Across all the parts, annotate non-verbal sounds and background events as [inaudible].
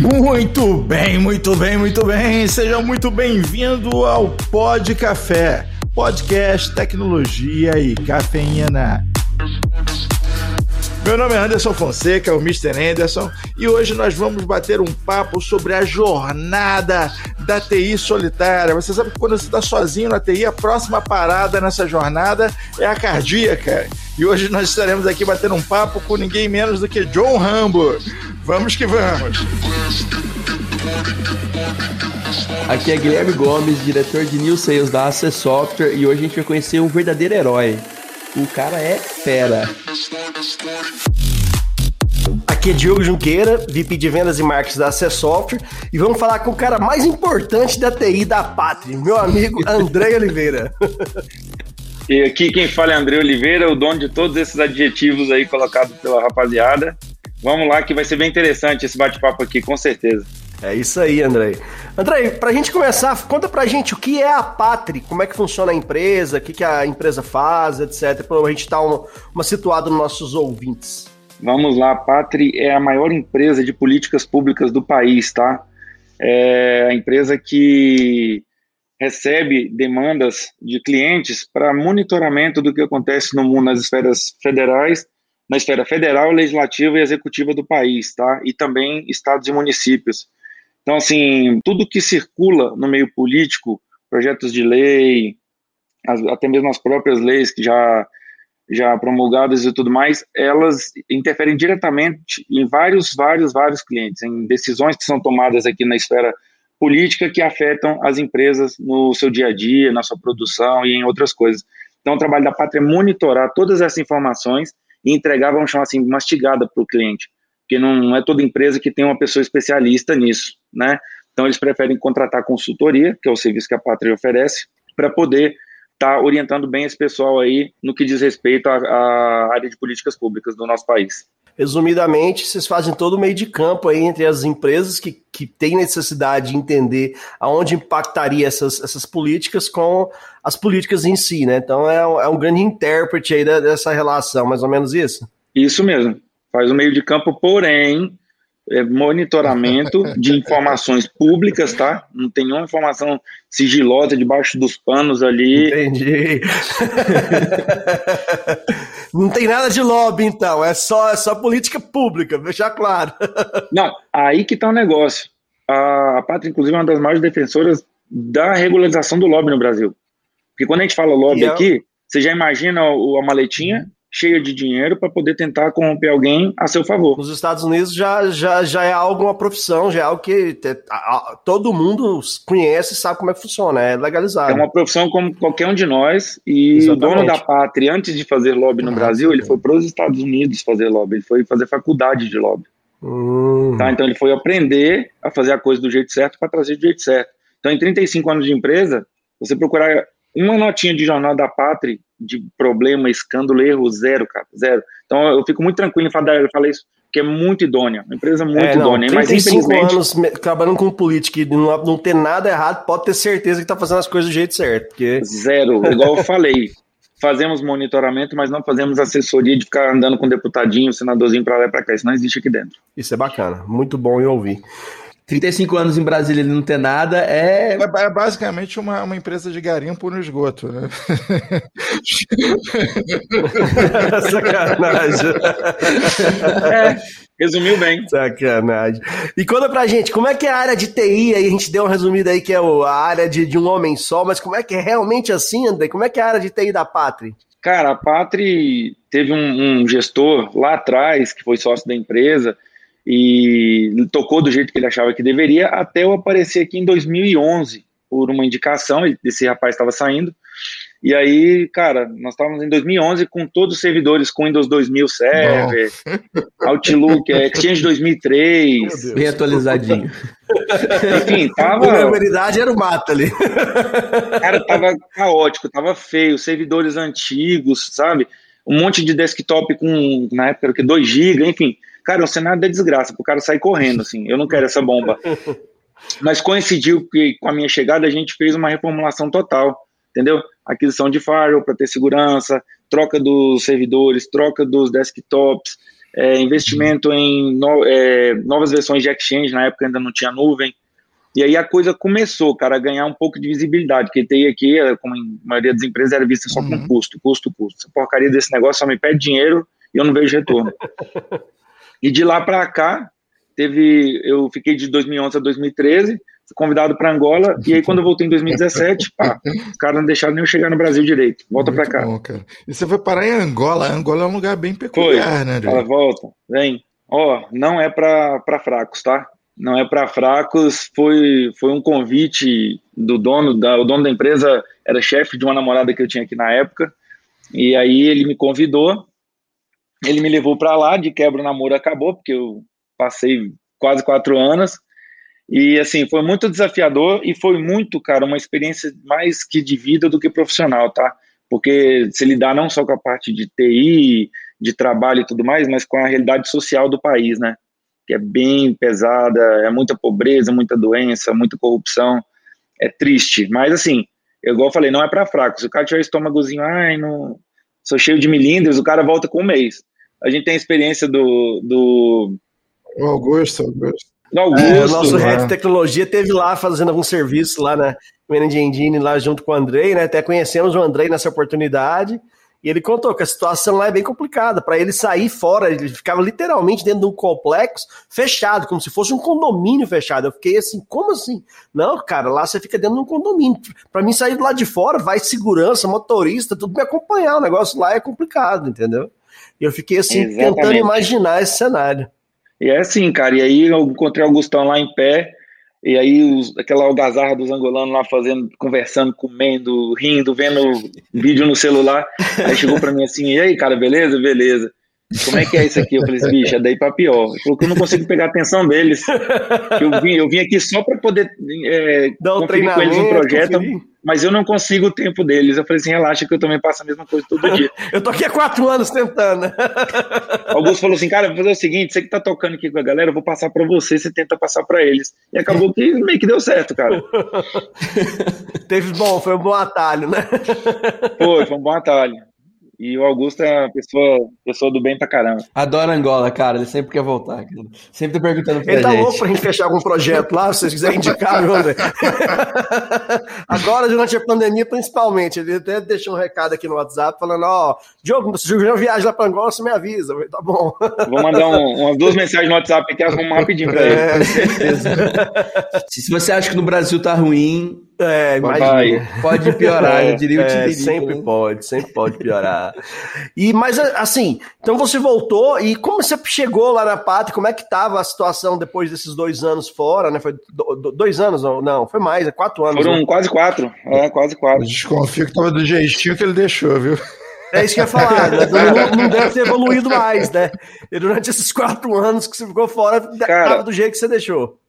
Muito bem, muito bem, muito bem. Seja muito bem-vindo ao Pod Café, podcast, tecnologia e cafeína. Meu nome é Anderson Fonseca, o Mr. Anderson, e hoje nós vamos bater um papo sobre a jornada da TI solitária. Você sabe que quando você está sozinho na TI, a próxima parada nessa jornada é a cardíaca. E hoje nós estaremos aqui batendo um papo com ninguém menos do que John Rambo. Vamos que vamos! Aqui é Guilherme Gomes, diretor de New Sales da AC Software, e hoje a gente vai conhecer um verdadeiro herói. O cara é fera. Aqui é Diogo Junqueira, VP de Vendas e Marketing da AC Software, e vamos falar com o cara mais importante da TI da Pátria, meu amigo [laughs] André Oliveira. E aqui quem fala é André Oliveira, o dono de todos esses adjetivos aí colocados pela rapaziada. Vamos lá que vai ser bem interessante esse bate-papo aqui, com certeza. É isso aí. André, para a gente começar, conta para a gente o que é a Patri, como é que funciona a empresa, o que, que a empresa faz, etc, para a gente estar tá uma, uma situada nos nossos ouvintes. Vamos lá, a Patri é a maior empresa de políticas públicas do país, tá? É a empresa que recebe demandas de clientes para monitoramento do que acontece no mundo nas esferas federais na esfera federal, legislativa e executiva do país, tá? E também estados e municípios. Então, assim, tudo que circula no meio político, projetos de lei, as, até mesmo as próprias leis que já já promulgadas e tudo mais, elas interferem diretamente em vários, vários, vários clientes, em decisões que são tomadas aqui na esfera política que afetam as empresas no seu dia a dia, na sua produção e em outras coisas. Então, o trabalho da Pátria é monitorar todas essas informações e entregar, vamos chamar assim, mastigada para o cliente, porque não é toda empresa que tem uma pessoa especialista nisso, né? Então eles preferem contratar consultoria, que é o serviço que a Pátria oferece, para poder estar tá orientando bem esse pessoal aí no que diz respeito à, à área de políticas públicas do nosso país. Resumidamente, vocês fazem todo o meio de campo aí entre as empresas que, que têm necessidade de entender aonde impactaria essas, essas políticas com as políticas em si, né? Então é um, é um grande intérprete aí dessa relação, mais ou menos isso? Isso mesmo. Faz o meio de campo, porém, é, monitoramento de informações públicas, tá? Não tem nenhuma informação sigilosa debaixo dos panos ali. Entendi. Não tem nada de lobby, então. É só, é só política pública, deixar claro. Não, aí que tá o negócio. A, Pátria, inclusive, é uma das maiores defensoras da regularização do lobby no Brasil. Porque quando a gente fala lobby é... aqui, você já imagina a maletinha cheia de dinheiro para poder tentar corromper alguém a seu favor. Nos Estados Unidos já, já, já é algo, uma profissão, já é algo que todo mundo conhece e sabe como é que funciona, é legalizado. É uma profissão como qualquer um de nós e Exatamente. o dono da pátria, antes de fazer lobby no ah, Brasil, ele foi para os Estados Unidos fazer lobby, ele foi fazer faculdade de lobby. Hum. Tá, então ele foi aprender a fazer a coisa do jeito certo para trazer do jeito certo. Então em 35 anos de empresa, você procurar uma notinha de jornal da pátria de problema, escândalo, erro, zero, cara, zero. Então eu fico muito tranquilo em falar, eu falei isso, que é muito idônea, uma empresa muito é, não, idônea. Mas infelizmente. anos trabalhando com política e não, não ter nada errado, pode ter certeza que tá fazendo as coisas do jeito certo. Porque... Zero, igual eu falei. [laughs] Fazemos monitoramento, mas não fazemos assessoria de ficar andando com deputadinho, senadorzinho para lá e para cá. Isso não existe aqui dentro. Isso é bacana, muito bom em ouvir. 35 anos em Brasília e não ter nada é. É basicamente uma, uma empresa de garimpo no esgoto, né? [laughs] Sacanagem. É, resumiu bem. Sacanagem. E conta pra gente, como é que é a área de TI aí? A gente deu uma resumida aí que é a área de, de um homem só, mas como é que é realmente assim, André? Como é que é a área de TI da Patri? Cara, a Patri teve um, um gestor lá atrás que foi sócio da empresa e tocou do jeito que ele achava que deveria, até eu aparecer aqui em 2011 por uma indicação, esse rapaz estava saindo, e aí, cara, nós estávamos em 2011 com todos os servidores com Windows 2000 Server, Outlook, Exchange 2003. Bem atualizadinho. [laughs] Enfim, tava... A verdade era o mato ali. Cara, tava caótico, tava feio, servidores antigos, sabe? Um monte de desktop com, na época, era o que, 2 GB, enfim Cara, é um cenário da desgraça, pro cara sair correndo, assim. Eu não quero essa bomba. [laughs] Mas coincidiu que com a minha chegada a gente fez uma reformulação total, entendeu? Aquisição de firewall para ter segurança, troca dos servidores, troca dos desktops, é, investimento em no, é, novas versões de exchange, na época ainda não tinha nuvem. E aí a coisa começou, cara, a ganhar um pouco de visibilidade, porque TI aqui, como em maioria das empresas, era vista só uhum. com custo, custo, custo. Essa porcaria desse negócio só me pede dinheiro e eu não vejo retorno. [laughs] e de lá para cá, teve, eu fiquei de 2011 a 2013, fui convidado para Angola, e aí quando eu voltei em 2017, pá, os caras não deixaram nem eu chegar no Brasil direito. Volta para cá. Bom, e você foi parar em Angola? Angola é um lugar bem peculiar, foi. né? Fala, volta, vem. Ó, não é para fracos, tá? Não é para fracos. Foi, foi um convite do dono da, o dono da empresa era chefe de uma namorada que eu tinha aqui na época. E aí ele me convidou. Ele me levou para lá. De quebra o namoro acabou porque eu passei quase quatro anos. E assim, foi muito desafiador e foi muito, cara, uma experiência mais que de vida do que profissional, tá? Porque se lidar não só com a parte de TI, de trabalho e tudo mais, mas com a realidade social do país, né? Que é bem pesada, é muita pobreza, muita doença, muita corrupção. É triste, mas assim, igual eu falei, não é para fracos. Se o cara tiver estômagozinho, ai, não, sou cheio de milímetros, o cara volta com um mês. A gente tem a experiência do, do o Augusto, Augusto. Augusto, é, o nosso né? head de tecnologia teve lá fazendo algum serviço lá na Manage Engine, lá junto com o Andrei, né? Até conhecemos o Andrei nessa oportunidade. E ele contou que a situação lá é bem complicada. Para ele sair fora, ele ficava literalmente dentro de um complexo fechado, como se fosse um condomínio fechado. Eu fiquei assim, como assim? Não, cara, lá você fica dentro de um condomínio. Para mim sair do lado de fora, vai segurança, motorista, tudo me acompanhar. O negócio lá é complicado, entendeu? E eu fiquei assim, Exatamente. tentando imaginar esse cenário. E é assim, cara. E aí eu encontrei o Augustão lá em pé, e aí os, aquela algazarra dos angolanos lá fazendo, conversando, comendo, rindo, vendo vídeo no celular. Aí chegou para mim assim, e aí, cara, beleza? Beleza. Como é que é isso aqui? Eu falei, bicho, é daí pra pior. Ele falou que eu não consigo pegar a atenção deles. Eu vim, eu vim aqui só para poder é, Dar um conferir com eles um projeto. Conferir mas eu não consigo o tempo deles. Eu falei assim, relaxa que eu também passo a mesma coisa todo dia. [laughs] eu tô aqui há quatro anos tentando. [laughs] Augusto falou assim, cara, vou fazer o seguinte, você que tá tocando aqui com a galera, eu vou passar para você, você tenta passar para eles. E acabou que meio que deu certo, cara. [laughs] Teve bom, foi um bom atalho, né? foi, foi um bom atalho. E o Augusto é uma pessoa, pessoa do bem pra caramba. Adora Angola, cara. Ele sempre quer voltar. Cara. Sempre tá perguntando pra Ele tá gente. louco pra gente fechar algum projeto lá, se vocês quiserem indicar, viu, André? [laughs] Agora, durante a pandemia, principalmente. Ele até deixou um recado aqui no WhatsApp falando: Ó, oh, Diogo, se eu viajar lá pra Angola, você me avisa. Falei, tá bom. Vou mandar um, umas duas mensagens no WhatsApp aqui, arrumar rapidinho pra ele. É, certeza. [laughs] se você acha que no Brasil tá ruim, é, imagina. Pode piorar, [laughs] é, eu diria o é, Sempre né? pode, sempre pode piorar. e, mas assim, então você voltou e como você chegou lá na Pátria, como é que estava a situação depois desses dois anos fora, né? Foi dois anos, não, foi mais, é quatro anos. Foram né? quase quatro, é, quase quatro. Eu desconfio que tava do jeitinho que ele deixou, viu? É isso que eu ia falar, né? não, não, deve ter evoluído mais, né? E durante esses quatro anos que você ficou fora, Cara, tava do jeito que você deixou.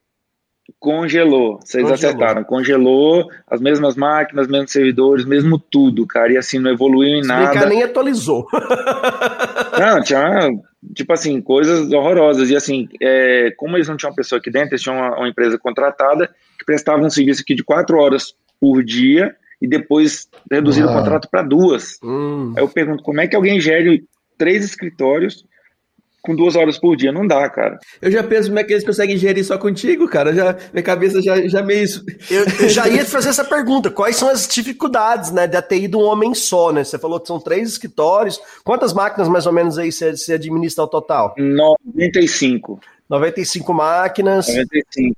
Congelou, vocês congelou. acertaram. Congelou as mesmas máquinas, mesmos servidores, mesmo tudo, cara. E assim, não evoluiu em nada. Nem atualizou. [laughs] não, tinha, tipo assim, coisas horrorosas. E assim, é, como eles não tinham uma pessoa aqui dentro, eles tinham uma, uma empresa contratada que prestava um serviço aqui de quatro horas por dia e depois reduziram ah. o contrato para duas. Hum. Aí eu pergunto, como é que alguém gere três escritórios com duas horas por dia. Não dá, cara. Eu já penso como é que eles conseguem gerir só contigo, cara. Já, minha cabeça já, já meio. Eu, eu já [laughs] ia fazer essa pergunta. Quais são as dificuldades, né, da TI de um homem só, né? Você falou que são três escritórios. Quantas máquinas, mais ou menos, aí você, você administra ao total? 95. 95 máquinas. 95.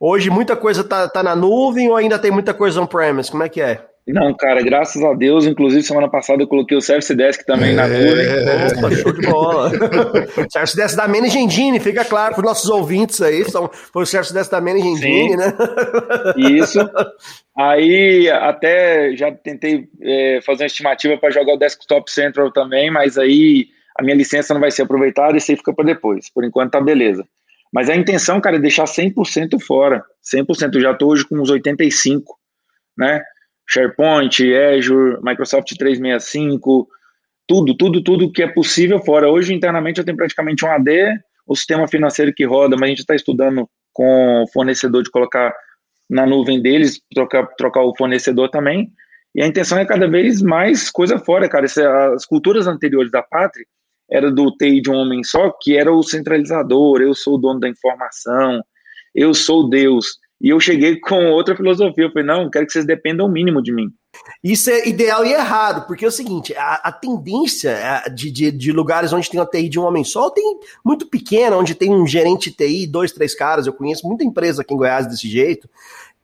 Hoje muita coisa tá, tá na nuvem ou ainda tem muita coisa on-premise? Como é que é? Não, cara, graças a Deus. Inclusive, semana passada eu coloquei o Service Desk também é... na nuvem. Opa, show de bola. [laughs] Service Desk da Manage Engine, fica claro para os nossos ouvintes aí. São, foi o Service Desk da Manage Engine, Sim. né? Isso. Aí, até já tentei é, fazer uma estimativa para jogar o Desktop Central também, mas aí a minha licença não vai ser aproveitada e isso aí fica para depois. Por enquanto tá beleza. Mas a intenção, cara, é deixar 100% fora. 100%. Eu já estou hoje com uns 85%, né? SharePoint, Azure, Microsoft 365, tudo, tudo, tudo que é possível fora. Hoje, internamente, eu tenho praticamente um AD, o sistema financeiro que roda, mas a gente está estudando com o fornecedor de colocar na nuvem deles, trocar, trocar o fornecedor também. E a intenção é cada vez mais coisa fora, cara. As culturas anteriores da Pátria era do TI de um homem só, que era o centralizador, eu sou o dono da informação, eu sou Deus. E eu cheguei com outra filosofia, eu falei, não, quero que vocês dependam o mínimo de mim. Isso é ideal e errado, porque é o seguinte, a, a tendência é, de, de, de, lugares onde tem uma TI de um homem só, tem muito pequena, onde tem um gerente TI, dois, três caras, eu conheço muita empresa aqui em Goiás desse jeito,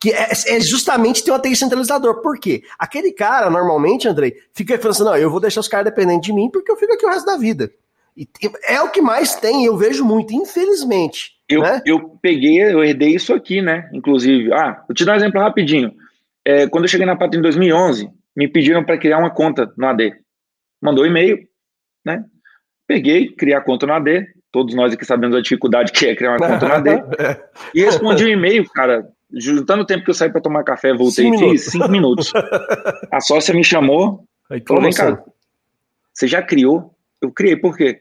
que é, é, justamente ter um ATI centralizador. Por quê? Aquele cara, normalmente, Andrei, fica falando assim, não, eu vou deixar os caras dependentes de mim porque eu fico aqui o resto da vida. E é o que mais tem, eu vejo muito, infelizmente. Eu, né? eu peguei, eu herdei isso aqui, né? Inclusive. Ah, vou te dar um exemplo rapidinho. É, quando eu cheguei na Pátria em 2011, me pediram para criar uma conta no AD. Mandou um e-mail, né? Peguei, criei a conta no AD. Todos nós aqui sabemos a dificuldade que é criar uma conta no AD. [laughs] e respondi o um e-mail, cara, juntando o tempo que eu saí para tomar café, voltei cinco e fiz cinco minutos. [laughs] A sócia me chamou, Aí, falou: vem cá, você já criou? Eu criei, por quê?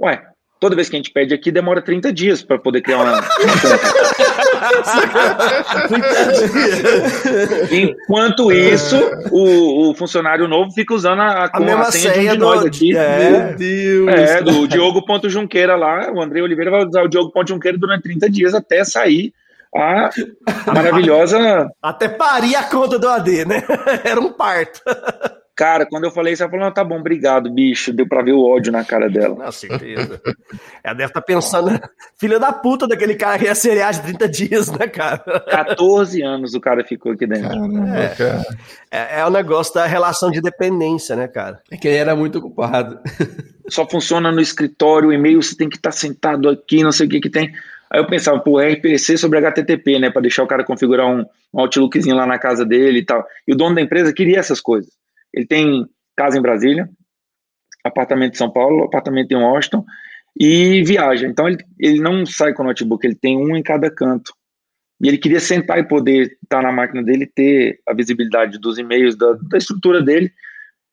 Ué, toda vez que a gente pede aqui, demora 30 dias para poder criar uma. [laughs] Enquanto isso, o, o, funcionário novo fica usando a, a, a, a senha, senha de um de nós aqui. É, Meu Deus. É, do Diogo.junqueira lá. O André Oliveira vai usar o Diogo.junqueira durante 30 dias até sair a maravilhosa. Até parir a conta do AD, né? [laughs] Era um parto. Cara, quando eu falei isso, ela falou: não, tá bom, obrigado, bicho. Deu pra ver o ódio na cara dela. Com certeza. ela deve estar tá pensando, filha da puta daquele cara que ia seriar de 30 dias, né, cara? 14 anos o cara ficou aqui dentro. Caramba, é, cara. É, é o negócio da relação de dependência, né, cara? É que ele era muito ocupado. Só funciona no escritório, o e-mail você tem que estar tá sentado aqui, não sei o que que tem. Aí eu pensava, pô, RPC sobre HTTP, né, para deixar o cara configurar um, um Outlookzinho lá na casa dele e tal. E o dono da empresa queria essas coisas. Ele tem casa em Brasília, apartamento em São Paulo, apartamento em Washington e viaja. Então ele, ele não sai com o notebook, ele tem um em cada canto. E ele queria sentar e poder estar na máquina dele ter a visibilidade dos e-mails, da, da estrutura dele.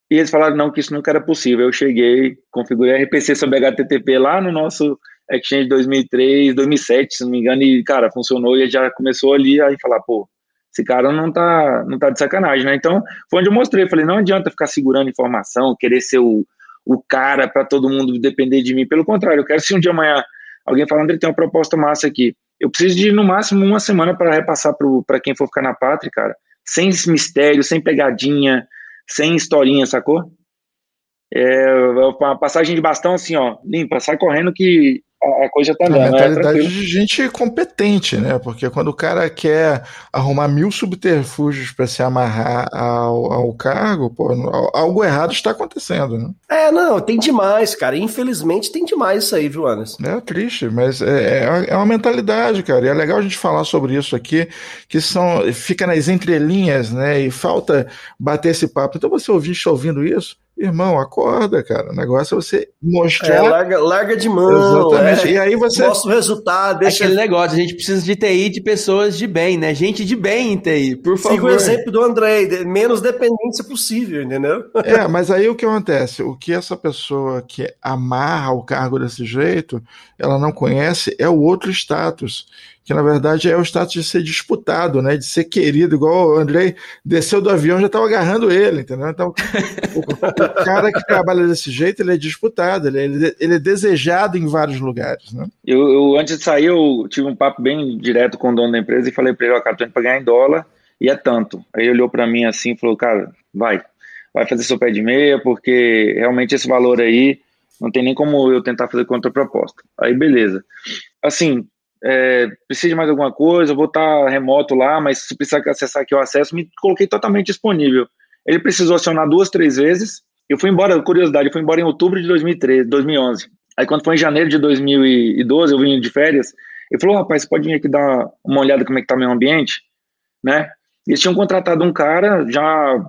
E eles falaram não, que isso nunca era possível. Eu cheguei, configurei RPC sobre HTTP lá no nosso Exchange 2003, 2007, se não me engano, e, cara, funcionou e já começou ali a falar, pô, esse cara não tá, não tá de sacanagem, né? Então, foi onde eu mostrei, falei, não adianta ficar segurando informação, querer ser o, o cara para todo mundo depender de mim, pelo contrário, eu quero se um dia amanhã alguém falando, ele tem uma proposta massa aqui, eu preciso de, no máximo, uma semana para repassar para quem for ficar na pátria, cara, sem mistério, sem pegadinha, sem historinha, sacou? É uma passagem de bastão assim, ó, limpa, sai correndo que a coisa tá andando. A é mentalidade é de gente competente, né? Porque quando o cara quer arrumar mil subterfúgios para se amarrar ao, ao cargo, pô, algo errado está acontecendo, né? É, não, tem demais, cara. Infelizmente tem demais isso aí, viu, Anderson? É triste, mas é, é, é uma mentalidade, cara. E é legal a gente falar sobre isso aqui, que são fica nas entrelinhas, né? E falta bater esse papo. Então você ouvinte está ouvindo isso? Irmão, acorda, cara. O negócio é você mostrar. É, larga, larga de mão. Exatamente. É. E aí você. Mostra o resultado. Deixa... Aquele negócio, a gente precisa de TI de pessoas de bem, né? Gente de bem em TI, por favor. Siga o exemplo do André, menos dependência possível, entendeu? É, mas aí o que acontece? O que essa pessoa que amarra o cargo desse jeito, ela não conhece, é o outro status que na verdade é o status de ser disputado, né? De ser querido, igual o Andrei desceu do avião já estava agarrando ele, entendeu? Então, o, o, cara que trabalha desse jeito, ele é disputado, ele é, ele é desejado em vários lugares, né? Eu, eu, antes de sair, eu tive um papo bem direto com o dono da empresa e falei para ele, ó, cara, tô indo pra ganhar em dólar e é tanto. Aí ele olhou para mim assim e falou, cara, vai, vai fazer seu pé de meia, porque realmente esse valor aí não tem nem como eu tentar fazer contraproposta. Aí beleza. Assim, é, precisa de mais alguma coisa, vou estar remoto lá, mas se precisar acessar aqui o acesso, me coloquei totalmente disponível. Ele precisou acionar duas, três vezes. Eu fui embora, curiosidade, eu fui embora em outubro de 2013, 2011. Aí quando foi em janeiro de 2012, eu vim de férias, ele falou, rapaz, você pode vir aqui dar uma olhada como é que tá meu ambiente, né? Eles tinham contratado um cara, já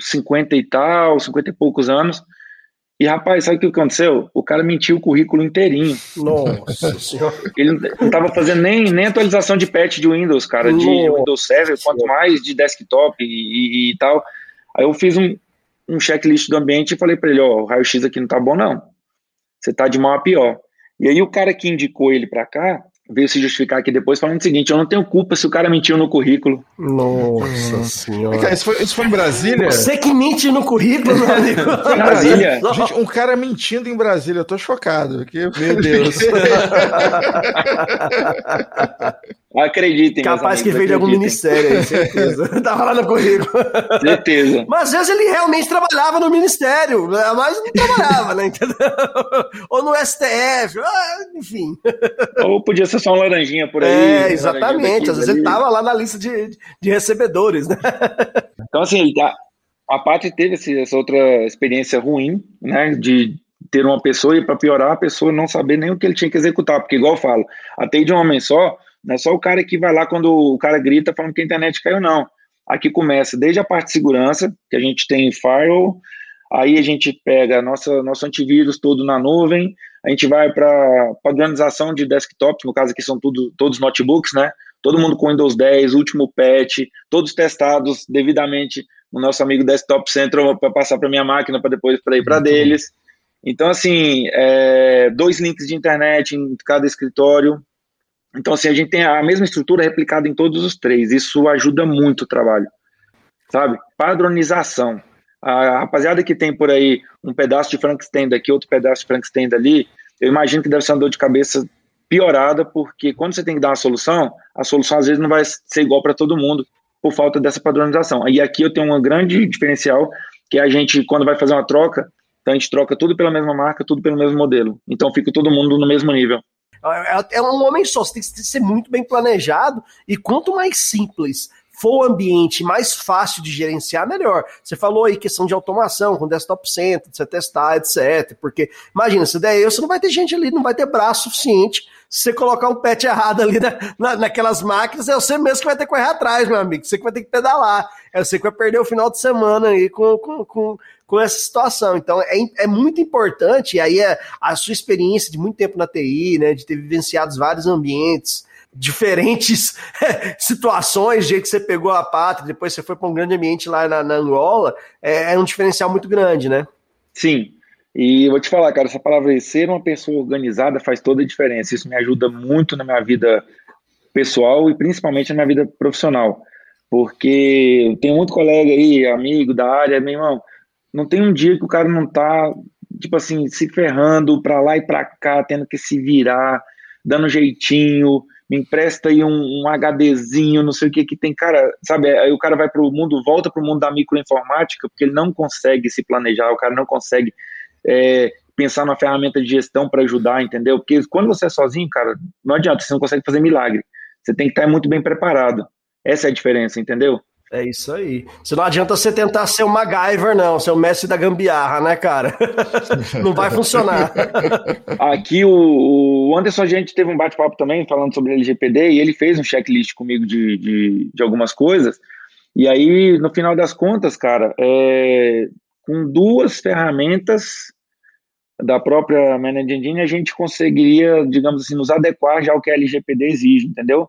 50 e tal, 50 e poucos anos, e, rapaz, sabe o que aconteceu? O cara mentiu o currículo inteirinho. Nossa [laughs] senhora. Ele não estava fazendo nem, nem atualização de patch de Windows, cara, Nossa. de Windows Server, quanto mais de desktop e, e, e, tal. Aí eu fiz um, um checklist do ambiente e falei para ele, ó, o raio-x aqui não tá bom não. Você tá de mal a pior. E aí o cara que indicou ele para cá veio se justificar aqui depois falando o seguinte: eu não tenho culpa se o cara mentiu no currículo. Nossa uhum. senhora. Cara, isso, foi, isso foi em Brasília? Você que mente no currículo, meu amigo. [laughs] Brasília. Gente, um cara mentindo em Brasília, eu tô chocado. Porque, meu Deus. [laughs] Acreditem. Capaz que veio de algum ministério aí, certeza. [laughs] Tava lá no currículo. Certeza. Mas às vezes ele realmente trabalhava no ministério, mas não trabalhava, né? Entendeu? Ou no STF, ah, enfim. Ou podia ser só um laranjinha por aí. É, exatamente. Às vezes ele tava lá na lista de, de recebedores, né? [laughs] Então, assim, a, a Pátria teve essa outra experiência ruim, né? De ter uma pessoa e para piorar a pessoa não saber nem o que ele tinha que executar, porque igual eu falo, até de um homem só, não é só o cara que vai lá quando o cara grita falando que a internet caiu, não. Aqui começa desde a parte de segurança, que a gente tem firewall, aí a gente pega nossa, nosso antivírus todo na nuvem, a gente vai para padronização de desktops, no caso aqui são tudo, todos notebooks, né? Todo mundo com Windows 10, último patch, todos testados devidamente no nosso amigo Desktop Central para passar para minha máquina para depois para ir para deles. Então, assim, é, dois links de internet em cada escritório, então, assim, a gente tem a mesma estrutura replicada em todos os três. Isso ajuda muito o trabalho, sabe? Padronização. A rapaziada que tem por aí um pedaço de Frankenstein daqui, outro pedaço de Frankenstein dali, eu imagino que deve ser uma dor de cabeça piorada, porque quando você tem que dar uma solução, a solução às vezes não vai ser igual para todo mundo por falta dessa padronização. E aqui eu tenho um grande diferencial, que a gente, quando vai fazer uma troca, então a gente troca tudo pela mesma marca, tudo pelo mesmo modelo. Então fica todo mundo no mesmo nível. É, é um homem só, você tem que ser muito bem planejado e quanto mais simples for o ambiente mais fácil de gerenciar, melhor. Você falou aí questão de automação com desktop center, de você testar, etc. Porque, imagina, se der eu, você não vai ter gente ali, não vai ter braço suficiente. Se você colocar um pet errado ali na, na, naquelas máquinas, é você mesmo que vai ter que correr atrás, meu amigo. Você que vai ter que pedalar. É você que vai perder o final de semana aí com, com, com, com essa situação. Então, é, é muito importante, e aí é a sua experiência de muito tempo na TI, né, de ter vivenciado vários ambientes, diferentes [laughs] situações, de que você pegou a pátria, depois você foi para um grande ambiente lá na, na Angola, é, é, um diferencial muito grande, né? Sim. E vou te falar, cara, essa palavra ser uma pessoa organizada faz toda a diferença. Isso me ajuda muito na minha vida pessoal e principalmente na minha vida profissional. Porque tenho muito colega aí, amigo da área, meu irmão, não tem um dia que o cara não tá, tipo assim, se ferrando pra lá e pra cá, tendo que se virar, dando jeitinho, me empresta aí um, um HDzinho, não sei o que que tem, cara, sabe, aí o cara vai pro mundo, volta pro mundo da microinformática, porque ele não consegue se planejar, o cara não consegue é, pensar numa ferramenta de gestão para ajudar, entendeu? Porque quando você é sozinho, cara, não adianta, você não consegue fazer milagre. Você tem que estar muito bem preparado. Essa é a diferença, entendeu? É isso aí. Se não adianta você tentar ser o MacGyver, não, ser o mestre da gambiarra, né, cara? [laughs] não vai funcionar. Aqui o, Anderson, a gente teve um bate-papo também falando sobre LGPD e ele fez um checklist comigo de, de, de algumas coisas. E aí, no final das contas, cara, é, com duas ferramentas da própria Managing Engine, a gente conseguiria, digamos assim, nos adequar já ao que a LGPD exige, entendeu?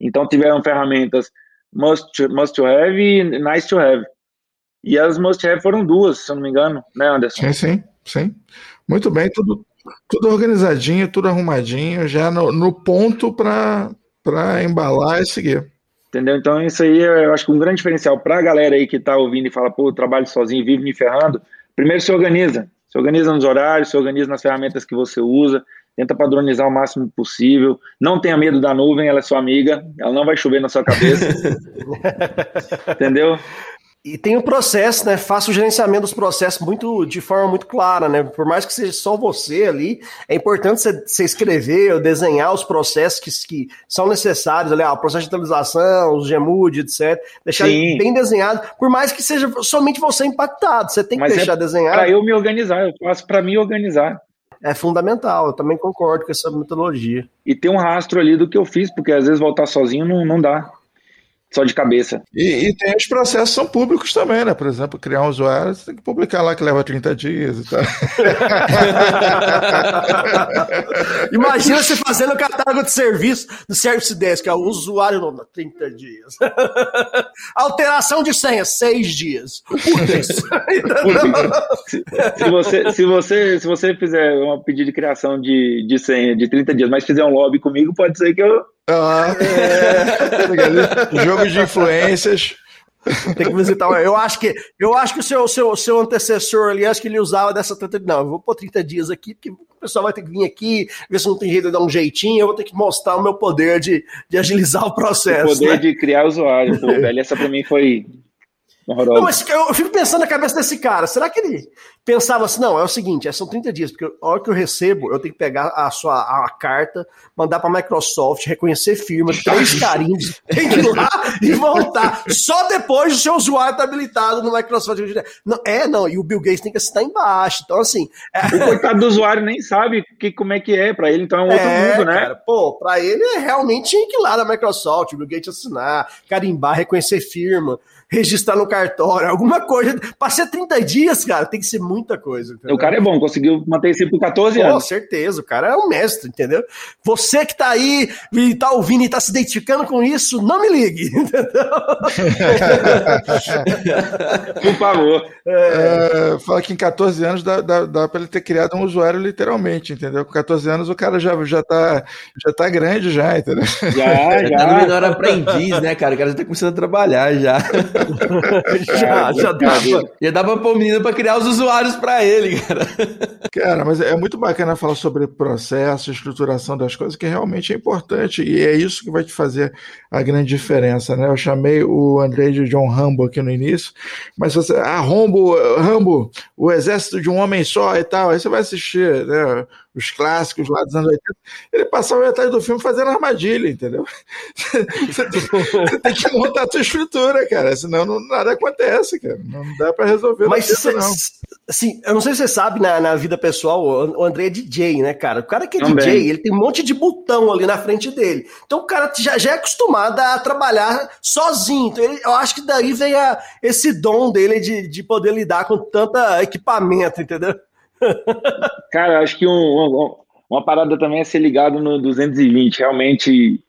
Então, tiveram ferramentas must, must to have e nice to have. E as must have foram duas, se eu não me engano, né, Anderson? Sim, sim, sim. Muito bem, tudo, tudo organizadinho, tudo arrumadinho, já no, no ponto para embalar e seguir. Entendeu? Então, isso aí eu acho que um grande diferencial para a galera aí que está ouvindo e fala, pô, eu trabalho sozinho, vive me ferrando. Primeiro, se organiza. Se organiza nos horários, se organiza nas ferramentas que você usa, tenta padronizar o máximo possível. Não tenha medo da nuvem, ela é sua amiga, ela não vai chover na sua cabeça. [laughs] Entendeu? E tem o processo, né? Faça o gerenciamento dos processos muito de forma muito clara, né? Por mais que seja só você ali, é importante você, você escrever ou desenhar os processos que, que são necessários, ali, ah, o processo de atualização, os GEMUD, etc. Deixar bem desenhado, por mais que seja somente você impactado, você tem que Mas deixar é desenhado. Para eu me organizar, eu faço para me organizar é fundamental. Eu também concordo com essa metodologia. E ter um rastro ali do que eu fiz, porque às vezes voltar sozinho não, não dá. Só de cabeça. E, e, tem os processos são públicos também, né? Por exemplo, criar um usuário, você tem que publicar lá que leva 30 dias e tal. [laughs] Imagina você fazendo o catálogo de serviço do Service Desk, que é o usuário não, 30 dias. [laughs] Alteração de senha, 6 dias. se, [laughs] se, você, se, você, se você fizer um pedido de criação de, de senha de 30 dias, mas fizer um lobby comigo, pode ser que eu ah, é. Jogo de influências. Tem que visitar. Eu acho que, eu acho que o seu, seu, seu antecessor ali, acho que ele usava dessa 30. Não, eu vou pôr 30 dias aqui, porque o pessoal vai ter que vir aqui, ver se não tem jeito de dar um jeitinho. Eu vou ter que mostrar o meu poder de, de agilizar o processo. O poder né? de criar usuário, pô, velho. Essa pra mim foi, não, mas eu fico pensando na cabeça desse cara. Será que ele pensava assim? Não, é o seguinte: é, são 30 dias, porque a hora que eu recebo, eu tenho que pegar a sua a carta, mandar para a Microsoft, reconhecer firma, três carinhos, tem que ir lá [laughs] e voltar. Só depois o seu usuário tá habilitado no Microsoft. Não, é, não, e o Bill Gates tem que assinar embaixo. Então, assim. É... O coitado do usuário nem sabe que, como é que é para ele, então é um outro é, mundo, né? Cara, pô, para ele é realmente tinha que ir lá na Microsoft, o Bill Gates assinar, carimbar, reconhecer firma registrar no cartório, alguma coisa. Pra ser 30 dias, cara, tem que ser muita coisa. Entendeu? O cara é bom, conseguiu manter isso por 14 anos. Com certeza, o cara é um mestre, entendeu? Você que tá aí e tá ouvindo e tá se identificando com isso, não me ligue, [laughs] entendeu? [laughs] por favor. É... É, fala que em 14 anos dá, dá, dá pra ele ter criado um usuário literalmente, entendeu? Com 14 anos o cara já, já, tá, já tá grande já, entendeu? Já, [laughs] já. Tá no menor aprendiz, né, cara? O cara já tá começando a trabalhar já. Já, já dava. Já dava pra o menino pra criar os usuários pra ele, cara. Cara, mas é muito bacana falar sobre processo, estruturação das coisas, que realmente é importante e é isso que vai te fazer a grande diferença, né? Eu chamei o André de John Rambo aqui no início, mas você, ah, Rambo, Rambo, o exército de um homem só e tal, aí você vai assistir, né? Os clássicos lá dos anos 80, ele passava metade do filme fazendo armadilha, entendeu? [laughs] Você tem que montar a sua estrutura, cara, senão não, nada acontece, cara. Não dá para resolver. Mas cê, não. Assim, eu não sei se você sabe, na, na vida pessoal, o André é DJ, né, cara? O cara que é Também. DJ, ele tem um monte de botão ali na frente dele. Então o cara já, já é acostumado a trabalhar sozinho. Então ele, eu acho que daí vem a, esse dom dele de, de poder lidar com tanto equipamento, entendeu? Cara, acho que um, um, uma parada também é ser ligado no 220. Realmente,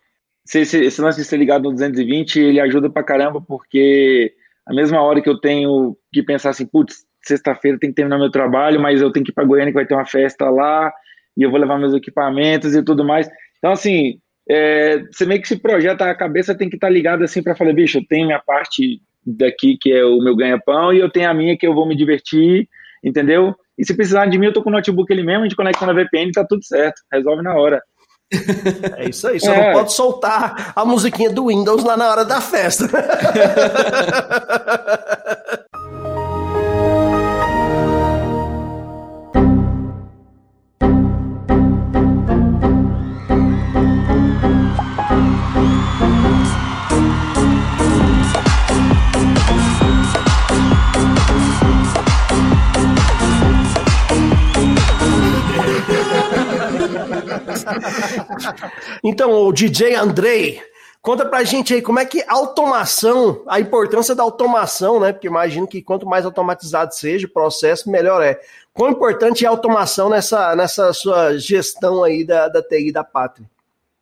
esse, esse lance de ser ligado no 220, ele ajuda pra caramba, porque a mesma hora que eu tenho que pensar assim, putz, sexta-feira tem que terminar meu trabalho, mas eu tenho que ir pra Goiânia que vai ter uma festa lá, e eu vou levar meus equipamentos e tudo mais. Então, assim, é, você meio que se projeta, a cabeça tem que estar tá ligada assim para falar, bicho, eu tenho minha parte daqui que é o meu ganha-pão, e eu tenho a minha que eu vou me divertir, entendeu? E se precisar de mim, eu tô com o notebook ali mesmo, a gente conecta na VPN, tá tudo certo, resolve na hora. É isso aí, só é. não pode soltar a musiquinha do Windows lá na hora da festa. [laughs] [laughs] então, o DJ Andrei, conta pra gente aí como é que automação, a importância da automação, né? Porque imagino que quanto mais automatizado seja o processo, melhor é. Quão importante é a automação nessa, nessa sua gestão aí da, da TI da Pátria?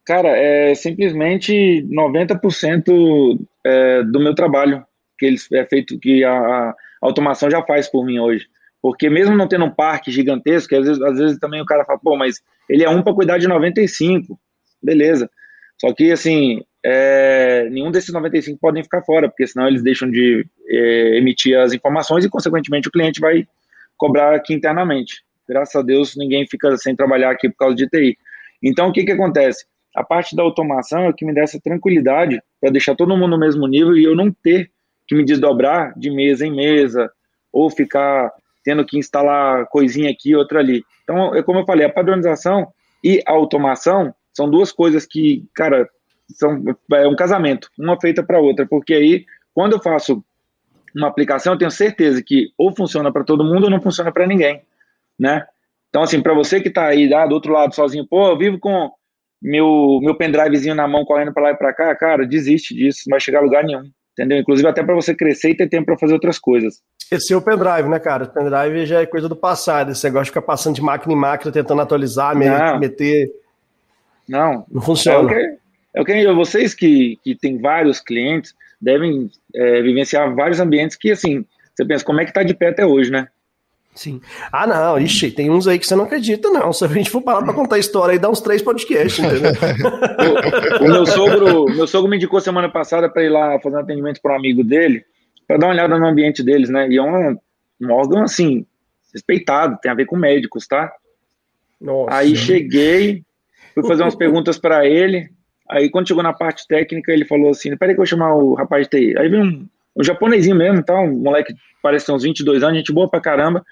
Cara, é simplesmente 90% é, do meu trabalho que eles é feito, que a, a automação já faz por mim hoje. Porque mesmo não tendo um parque gigantesco, às vezes, às vezes também o cara fala, pô, mas ele é um para cuidar de 95. Beleza. Só que, assim, é, nenhum desses 95 podem ficar fora, porque senão eles deixam de é, emitir as informações e, consequentemente, o cliente vai cobrar aqui internamente. Graças a Deus, ninguém fica sem trabalhar aqui por causa de TI. Então, o que, que acontece? A parte da automação é o que me dá essa tranquilidade para deixar todo mundo no mesmo nível e eu não ter que me desdobrar de mesa em mesa ou ficar tendo que instalar coisinha aqui, outra ali. Então, é como eu falei, a padronização e a automação são duas coisas que, cara, são é um casamento, uma feita para outra, porque aí, quando eu faço uma aplicação, eu tenho certeza que ou funciona para todo mundo ou não funciona para ninguém, né? Então, assim, para você que está aí ah, do outro lado sozinho, pô, eu vivo com meu, meu pendrivezinho na mão correndo para lá e para cá, cara, desiste disso, não vai chegar a lugar nenhum. Entendeu? Inclusive até para você crescer e ter tempo para fazer outras coisas. Esqueceu o pendrive, né, cara? O pendrive já é coisa do passado. Esse negócio de ficar passando de máquina em máquina, tentando atualizar, não. meter. Não. Não funciona. É o que, é vocês que, que têm vários clientes devem é, vivenciar vários ambientes que, assim, você pensa, como é que tá de pé até hoje, né? Sim. Ah, não, ixi, tem uns aí que você não acredita, não. Se a gente for parar pra contar a história aí, dá uns três podcasts, entendeu? [laughs] o, o, meu sogro, meu sogro me indicou semana passada para ir lá fazer um atendimento para um amigo dele, para dar uma olhada no ambiente deles, né? E é um, um órgão, assim, respeitado, tem a ver com médicos, tá? Nossa. Aí cheguei, fui fazer umas perguntas para ele, aí quando chegou na parte técnica, ele falou assim, peraí que eu vou chamar o rapaz de TI. Aí veio um, um japonesinho mesmo, tá? Um moleque parece ter uns 22 anos, gente boa pra caramba.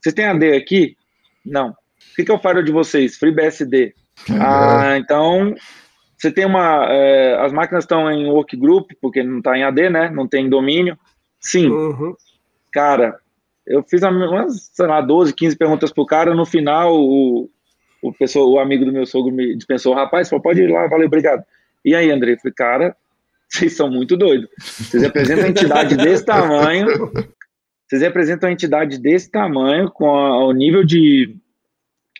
Vocês têm AD aqui? Não. O que, que é o firewall de vocês? FreeBSD. Ah, então você tem uma. É, as máquinas estão em workgroup, porque não está em AD, né? Não tem domínio. Sim. Uhum. Cara, eu fiz umas, sei lá, 12, 15 perguntas pro cara. No final, o, o, pessoa, o amigo do meu sogro me dispensou. Rapaz, falou, pode ir lá, valeu, obrigado. E aí, André? Eu falei, cara, vocês são muito doidos. Vocês representam uma entidade desse tamanho, vocês representam uma entidade desse tamanho, com a, o nível de,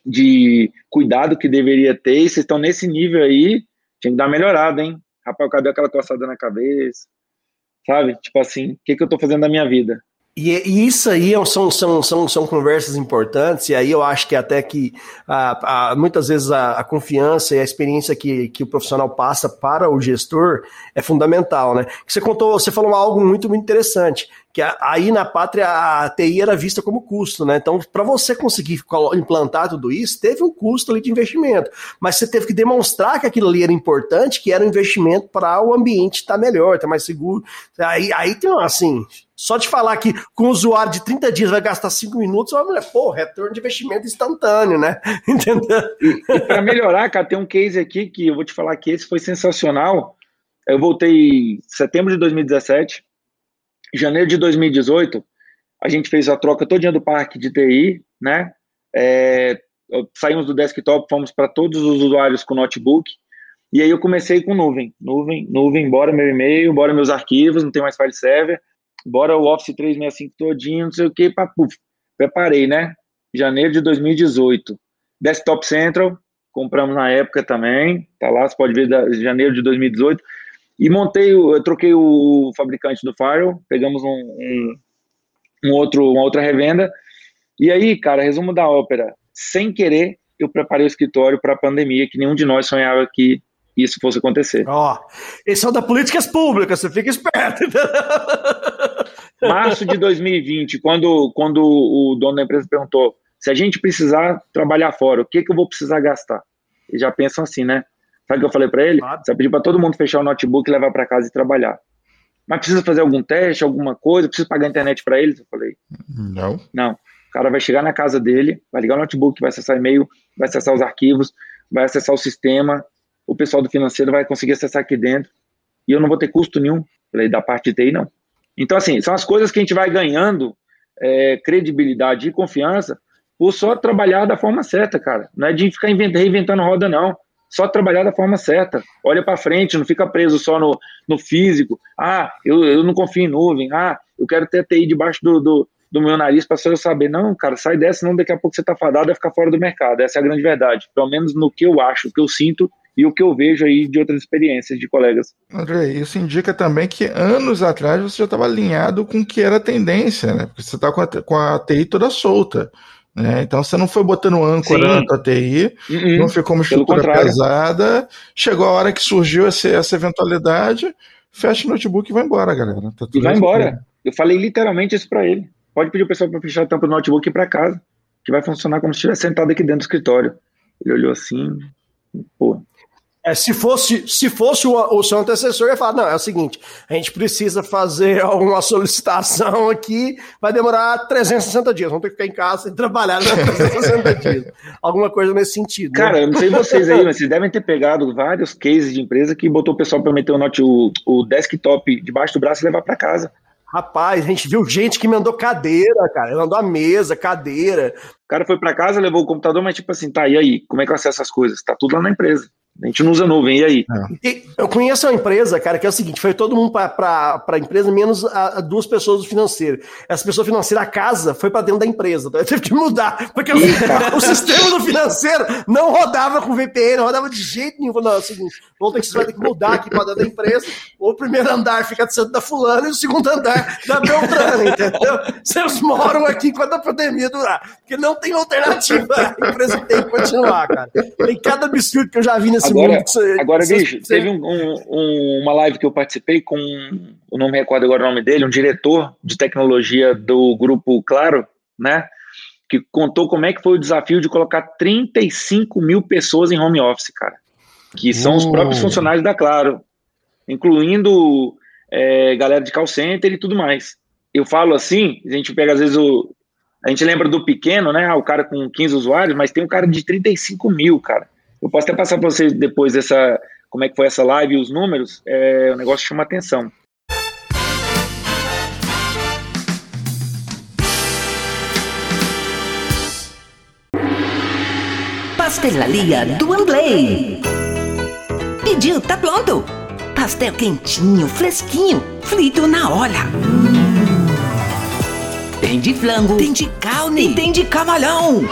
de cuidado que deveria ter, e vocês estão nesse nível aí, tinha que dar uma melhorada, hein? Rapaz, cadê aquela coçada na cabeça? Sabe? Tipo assim, o que, que eu tô fazendo da minha vida? E, e, isso aí é são, são, são, são conversas importantes, e aí eu acho que até que a, a, muitas vezes a, a, confiança e a experiência que, que o profissional passa para o gestor é fundamental, né? Você contou, você falou algo muito, muito interessante, que aí na pátria a TI era vista como custo, né? Então, para você conseguir implantar tudo isso, teve um custo ali de investimento, mas você teve que demonstrar que aquilo ali era importante, que era um investimento para o ambiente estar tá melhor, estar tá mais seguro. Aí, aí tem assim, só de falar que com o usuário de 30 dias vai gastar 5 minutos, uma mulher, pô, retorno de investimento instantâneo, né? [laughs] Entendeu? E, e para melhorar, cara, tem um case aqui que eu vou te falar que esse foi sensacional. Eu voltei em setembro de 2017 em janeiro de 2018, a gente fez a troca todinha do parque de TI, né? É, saímos do desktop, fomos para todos os usuários com notebook, e aí eu comecei com nuvem, nuvem, nuvem, bora meu e-mail, bora meus arquivos, não tem mais file server, bora o Office 365 todinho, não sei o que, preparei, né? Janeiro de 2018. Desktop Central, compramos na época também, tá lá, você pode ver, da, janeiro de 2018. E montei, eu troquei o fabricante do Firewall, pegamos um, um, um, outro, uma outra revenda. E aí, cara, resumo da ópera. Sem querer, eu preparei o escritório para a pandemia, que nenhum de nós sonhava que isso fosse acontecer. Ó, oh, esse é o da políticas públicas, você fica esperto. [laughs] Março de 2020, quando, quando o dono da empresa perguntou se a gente precisar trabalhar fora, o que, que eu vou precisar gastar? Eles já pensam assim, né? Sabe o que eu falei para ele? Claro. Você vai pedir para todo mundo fechar o notebook e levar para casa e trabalhar. Mas precisa fazer algum teste, alguma coisa? Precisa pagar a internet para eles? Eu falei: Não. Não. O cara vai chegar na casa dele, vai ligar o notebook, vai acessar e-mail, vai acessar os arquivos, vai acessar o sistema. O pessoal do financeiro vai conseguir acessar aqui dentro. E eu não vou ter custo nenhum. Da parte de TI, não. Então, assim, são as coisas que a gente vai ganhando é, credibilidade e confiança por só trabalhar da forma certa, cara. Não é de ficar reinventando roda, não só trabalhar da forma certa. Olha para frente, não fica preso só no, no físico. Ah, eu, eu não confio em nuvem. Ah, eu quero ter TI debaixo do, do, do meu nariz para só eu saber. Não, cara, sai dessa, senão daqui a pouco você tá fadado a ficar fora do mercado. Essa é a grande verdade. Pelo menos no que eu acho, o que eu sinto e o que eu vejo aí de outras experiências de colegas. André, isso indica também que anos atrás você já estava alinhado com o que era a tendência, né? Porque você está com, com a TI toda solta. Né? Então você não foi botando âncora Sim. na tua TI, uhum. não ficou uma estrutura pesada. Chegou a hora que surgiu essa, essa eventualidade, fecha o notebook e vai embora, galera. Tá e vai embora. Eu falei literalmente isso para ele. Pode pedir o pessoal para fechar a tampa do notebook e ir para casa, que vai funcionar como se estivesse sentado aqui dentro do escritório. Ele olhou assim, pô, é, se fosse, se fosse o, o seu antecessor, ia falar: não, é o seguinte, a gente precisa fazer [laughs] uma solicitação aqui, vai demorar 360 dias, vamos ter que ficar em casa [laughs] e trabalhar 360 dias. Alguma coisa nesse sentido. Né? Cara, eu não sei vocês aí, mas [laughs] vocês devem ter pegado vários cases de empresa que botou o pessoal para meter o, note, o, o desktop debaixo do braço e levar para casa. Rapaz, a gente viu gente que mandou cadeira, cara. Mandou a mesa, cadeira. O cara foi para casa, levou o computador, mas tipo assim, tá, e aí? Como é que eu acesso as coisas? Tá tudo lá na empresa. A gente não usa nuvem, e aí? É. Eu conheço uma empresa, cara, que é o seguinte: foi todo mundo para a empresa, menos a, a, duas pessoas do financeiro. Essa pessoa financeira, a casa, foi para dentro da empresa. Então teve que mudar, porque o, [laughs] o, sistema do financeiro não rodava com VPN, não rodava de jeito nenhum. Não, é o seguinte: vamos ter que, você vai ter que mudar aqui para dentro da empresa. O primeiro andar fica dentro da fulana e o segundo andar da Beltrana, entendeu? Vocês moram aqui enquanto a pandemia durar. Porque não tem alternativa. A empresa tem que continuar, cara. Tem cada absurdo que eu já vi nesse agora, mundo. Você, agora, você, bicho, você... teve um, um, uma live que eu participei com, eu não me recordo agora o nome dele, um diretor de tecnologia do grupo Claro, né? Que contou como é que foi o desafio de colocar 35 mil pessoas em home office, cara. Que são uh. os próprios funcionários da Claro, incluindo é, galera de call center e tudo mais. Eu falo assim, a gente pega às vezes o. A gente lembra do pequeno, né? O cara com 15 usuários, mas tem um cara de 35 mil, cara. Eu posso até passar para vocês depois essa, como é que foi essa live e os números. É, o negócio chama atenção. Pastelaria do Amblay. Pediu, tá pronto. Pastel quentinho, fresquinho, frito na hora. Tem de flango, tem de carne, e tem de camarão.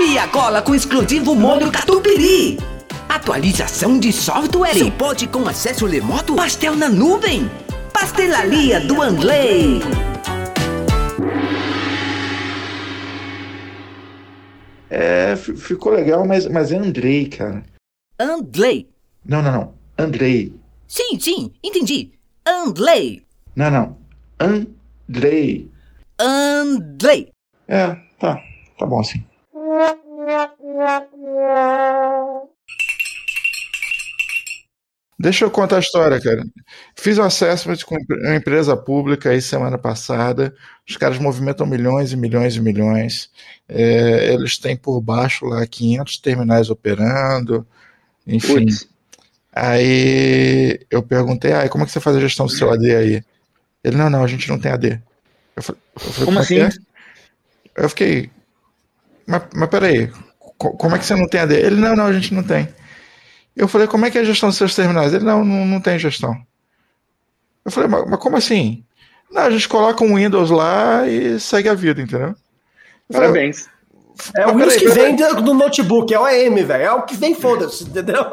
E agora com exclusivo molho catupiry. Atualização de software. Suporte com acesso remoto. Pastel na nuvem. Pastelaria do Andley. É, ficou legal, mas, mas é Andrei, cara. Andley. Não, não, não. Andrei. Sim, sim, entendi. Andley. Não, não. Andrei. Andley. É, tá. Tá bom assim. Deixa eu contar a história, cara. Fiz um assessment com uma empresa pública aí semana passada. Os caras movimentam milhões e milhões e milhões. É, eles têm por baixo lá 500 terminais operando. Enfim. Putz. Aí eu perguntei, ah, como é que você faz a gestão do seu AD aí? Ele, não, não, a gente não tem AD. Eu falei, eu falei como, é assim? É? Eu fiquei, mas, mas peraí, como é que você não tem AD? Ele, não, não, a gente não tem. Eu falei, como é que é a gestão dos seus terminais? Ele, não, não, não tem gestão. Eu falei, mas, mas como assim? Não, a gente coloca um Windows lá e segue a vida, entendeu? Parabéns. É o Windows que vem do notebook, é o AM, velho. É o que vem, foda-se, entendeu?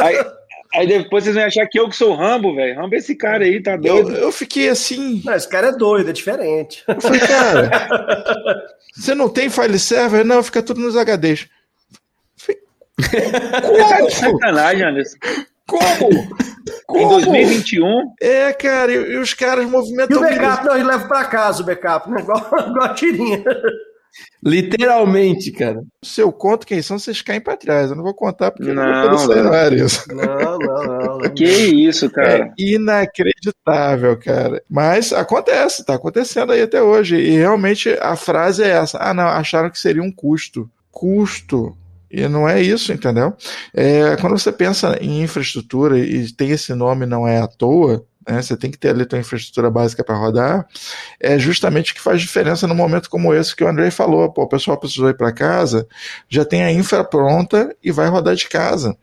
Aí, aí, depois vocês vão achar que eu que sou o Rambo, velho. Rambo é esse cara aí, tá doido. Eu, eu fiquei assim. Não, esse cara é doido, é diferente. Eu falei, cara, você não tem file server? Não, fica tudo nos HDs. Como? Sacanagem, Anderson. Como? Como? Em 2021? É, cara, e, e os caras movimentam. E o backup não, leva pra casa o backup, né? igual, [laughs] igual a tirinha. Literalmente, cara. Se eu conto quem são, vocês caem pra trás. Eu não vou contar porque não, não vou Não, não, não. Que isso, cara. É inacreditável, cara. Mas acontece, tá acontecendo aí até hoje. E realmente a frase é essa. Ah, não, acharam que seria um custo. Custo. E não é isso, entendeu? É, quando você pensa em infraestrutura e tem esse nome não é à toa, né, você tem que ter ali a tua infraestrutura básica para rodar, é justamente o que faz diferença num momento como esse que o Andrei falou. Pô, o pessoal precisou ir para casa, já tem a infra pronta e vai rodar de casa.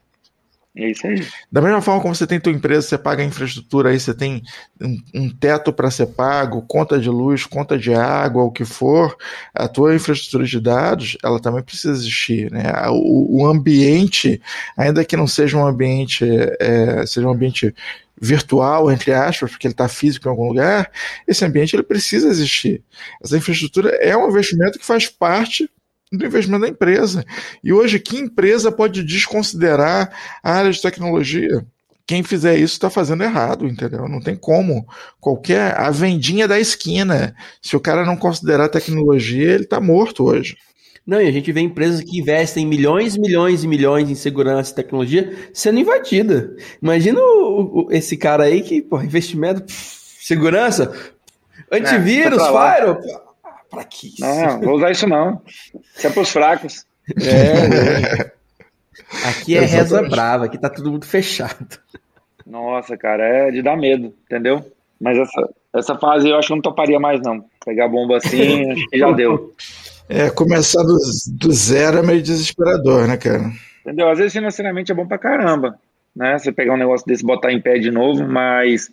É isso aí. Da mesma forma como você tem tua empresa, você paga a infraestrutura aí, você tem um, um teto para ser pago, conta de luz, conta de água, o que for, a tua infraestrutura de dados, ela também precisa existir, né? O, o ambiente, ainda que não seja um ambiente, é, seja um ambiente virtual, entre aspas, porque ele está físico em algum lugar, esse ambiente ele precisa existir. Essa infraestrutura é um investimento que faz parte do investimento da empresa. E hoje, que empresa pode desconsiderar a área de tecnologia? Quem fizer isso está fazendo errado, entendeu? Não tem como. Qualquer. A vendinha da esquina. Se o cara não considerar tecnologia, ele está morto hoje. Não, e a gente vê empresas que investem milhões, milhões e milhões em segurança e tecnologia sendo invadida. Imagina o, o, esse cara aí que, pô, investimento, pff, segurança, antivírus, é, firewall Pra que isso? Não, vou usar isso não. Isso é pros fracos. É, é. Aqui é reza brava, aqui tá tudo muito fechado. Nossa, cara, é de dar medo, entendeu? Mas essa, essa fase eu acho que eu não toparia mais, não. Pegar bomba assim, acho que já deu. É, começar do, do zero é meio desesperador, né, cara? Entendeu? Às vezes financeiramente é bom pra caramba, né? Você pegar um negócio desse, botar em pé de novo, mas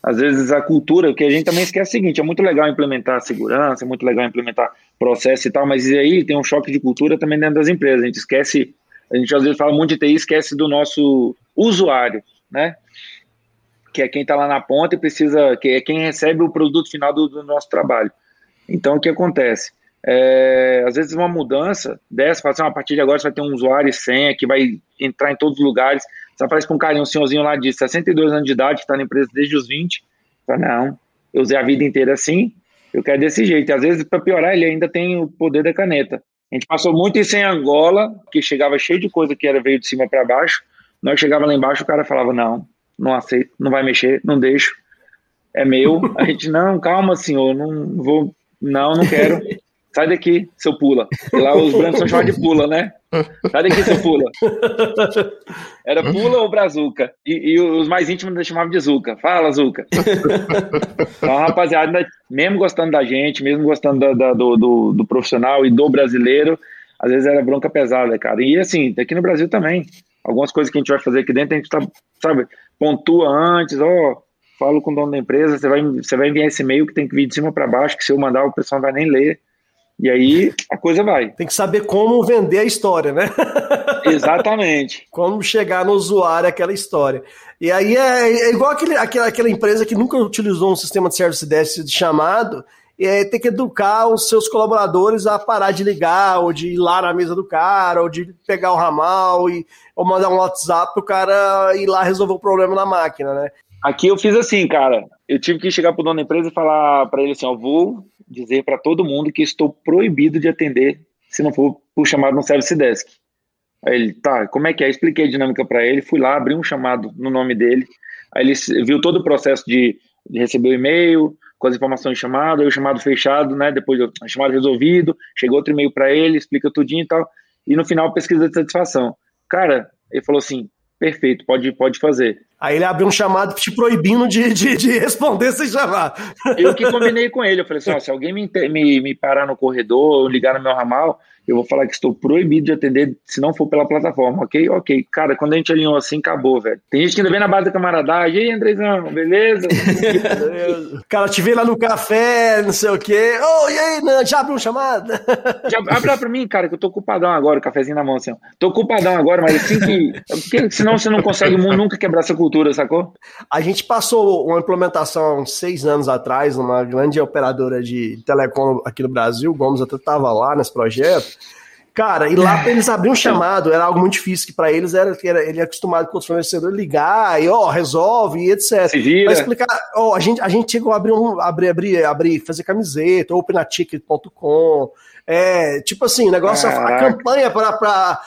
às vezes a cultura, o que a gente também esquece é o seguinte, é muito legal implementar segurança, é muito legal implementar processo e tal, mas aí tem um choque de cultura também dentro das empresas. A gente esquece, a gente às vezes fala muito de TI, esquece do nosso usuário, né? Que é quem está lá na ponta e precisa, que é quem recebe o produto final do, do nosso trabalho. Então, o que acontece? É, às vezes uma mudança dessa, fala assim, a partir de agora você vai ter um usuário e senha que vai entrar em todos os lugares. Você aparece com um carinho, um senhorzinho lá de 62 anos de idade, que está na empresa desde os 20. Fala, não, eu usei a vida inteira assim, eu quero desse jeito. E às vezes, para piorar, ele ainda tem o poder da caneta. A gente passou muito isso em Angola, que chegava cheio de coisa que era veio de cima para baixo. Nós chegava lá embaixo, o cara falava, não, não aceito, não vai mexer, não deixo, é meu. A gente, não, calma, senhor, não vou, não, não quero. [laughs] Sai daqui, seu pula. E lá os brancos são chamados de pula, né? Sai daqui, seu pula. Era pula ou brazuca. E, e os mais íntimos chamavam de Zuca. Fala, Zuca. Então, rapaziada, mesmo gostando da gente, mesmo gostando da, da, do, do, do, profissional e do brasileiro, às vezes era bronca pesada, cara. E assim, aqui no Brasil também. Algumas coisas que a gente vai fazer aqui dentro, a gente tá, sabe, pontua antes, ó, falo com o dono da empresa, você vai, você vai enviar esse e-mail que tem que vir de cima para baixo, que se eu mandar o pessoal não vai nem ler. E aí a coisa vai. Tem que saber como vender a história, né? [laughs] Exatamente. como chegar no usuário aquela história. E aí é, é igual aquele, aquela, aquela empresa que nunca utilizou um sistema de service desk de chamado e é, tem que educar os seus colaboradores a parar de ligar, ou de ir lá na mesa do cara, ou de pegar o ramal, e, ou mandar um WhatsApp pro cara ir lá resolver o problema na máquina, né? Aqui eu fiz assim, cara. Eu tive que chegar pro dono da empresa e falar para ele assim: ó, vou dizer para todo mundo que estou proibido de atender se não for por chamado no Service Desk. Aí ele, tá, como é que é? expliquei a dinâmica para ele, fui lá, abri um chamado no nome dele, aí ele viu todo o processo de, de receber o e-mail, com as informações de chamado, aí o chamado fechado, né, depois o chamado resolvido, chegou outro e-mail para ele, explica tudinho e tal, e no final pesquisa de satisfação. Cara, ele falou assim, perfeito, pode, pode fazer. Aí ele abriu um chamado te proibindo de, de, de responder sem chamar. Eu que combinei com ele, eu falei assim, ó, se alguém me, me, me parar no corredor, ligar no meu ramal, eu vou falar que estou proibido de atender se não for pela plataforma, ok? Ok. Cara, quando a gente alinhou assim, acabou, velho. Tem gente que ainda vem na base da camaradagem, e aí, Andrezão, beleza? [laughs] cara, te vê lá no café, não sei o quê. Oh, e aí, não, já abriu um chamado? [laughs] Já, abre lá pra mim, cara, que eu tô ocupadão agora, o cafezinho na mão, assim. Tô ocupadão agora, mas assim que. Porque senão você não consegue nunca quebrar essa cultura, sacou? A gente passou uma implementação uns seis anos atrás, numa grande operadora de telecom aqui no Brasil, o Gomes até tava lá nesse projeto. Cara, e lá para eles abrir um chamado era algo muito difícil, que para eles era, era ele é acostumado com o fornecedor ligar e ó, resolve e etc. Para explicar, ó, a gente a gente chegou a abrir um abrir abrir abrir fazer camiseta, openaticket.com, é, tipo assim, o negócio, Caraca. a campanha para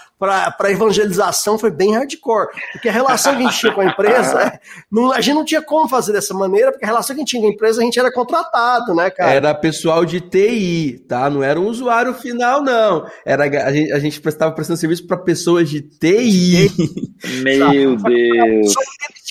evangelização foi bem hardcore. Porque a relação que a gente tinha com a empresa, é, [laughs] não, a gente não tinha como fazer dessa maneira, porque a relação que a gente tinha com a empresa, a gente era contratado, né, cara? Era pessoal de TI, tá? Não era um usuário final, não. Era, a gente, a gente prestava prestando serviço para pessoas de TI. Meu Deus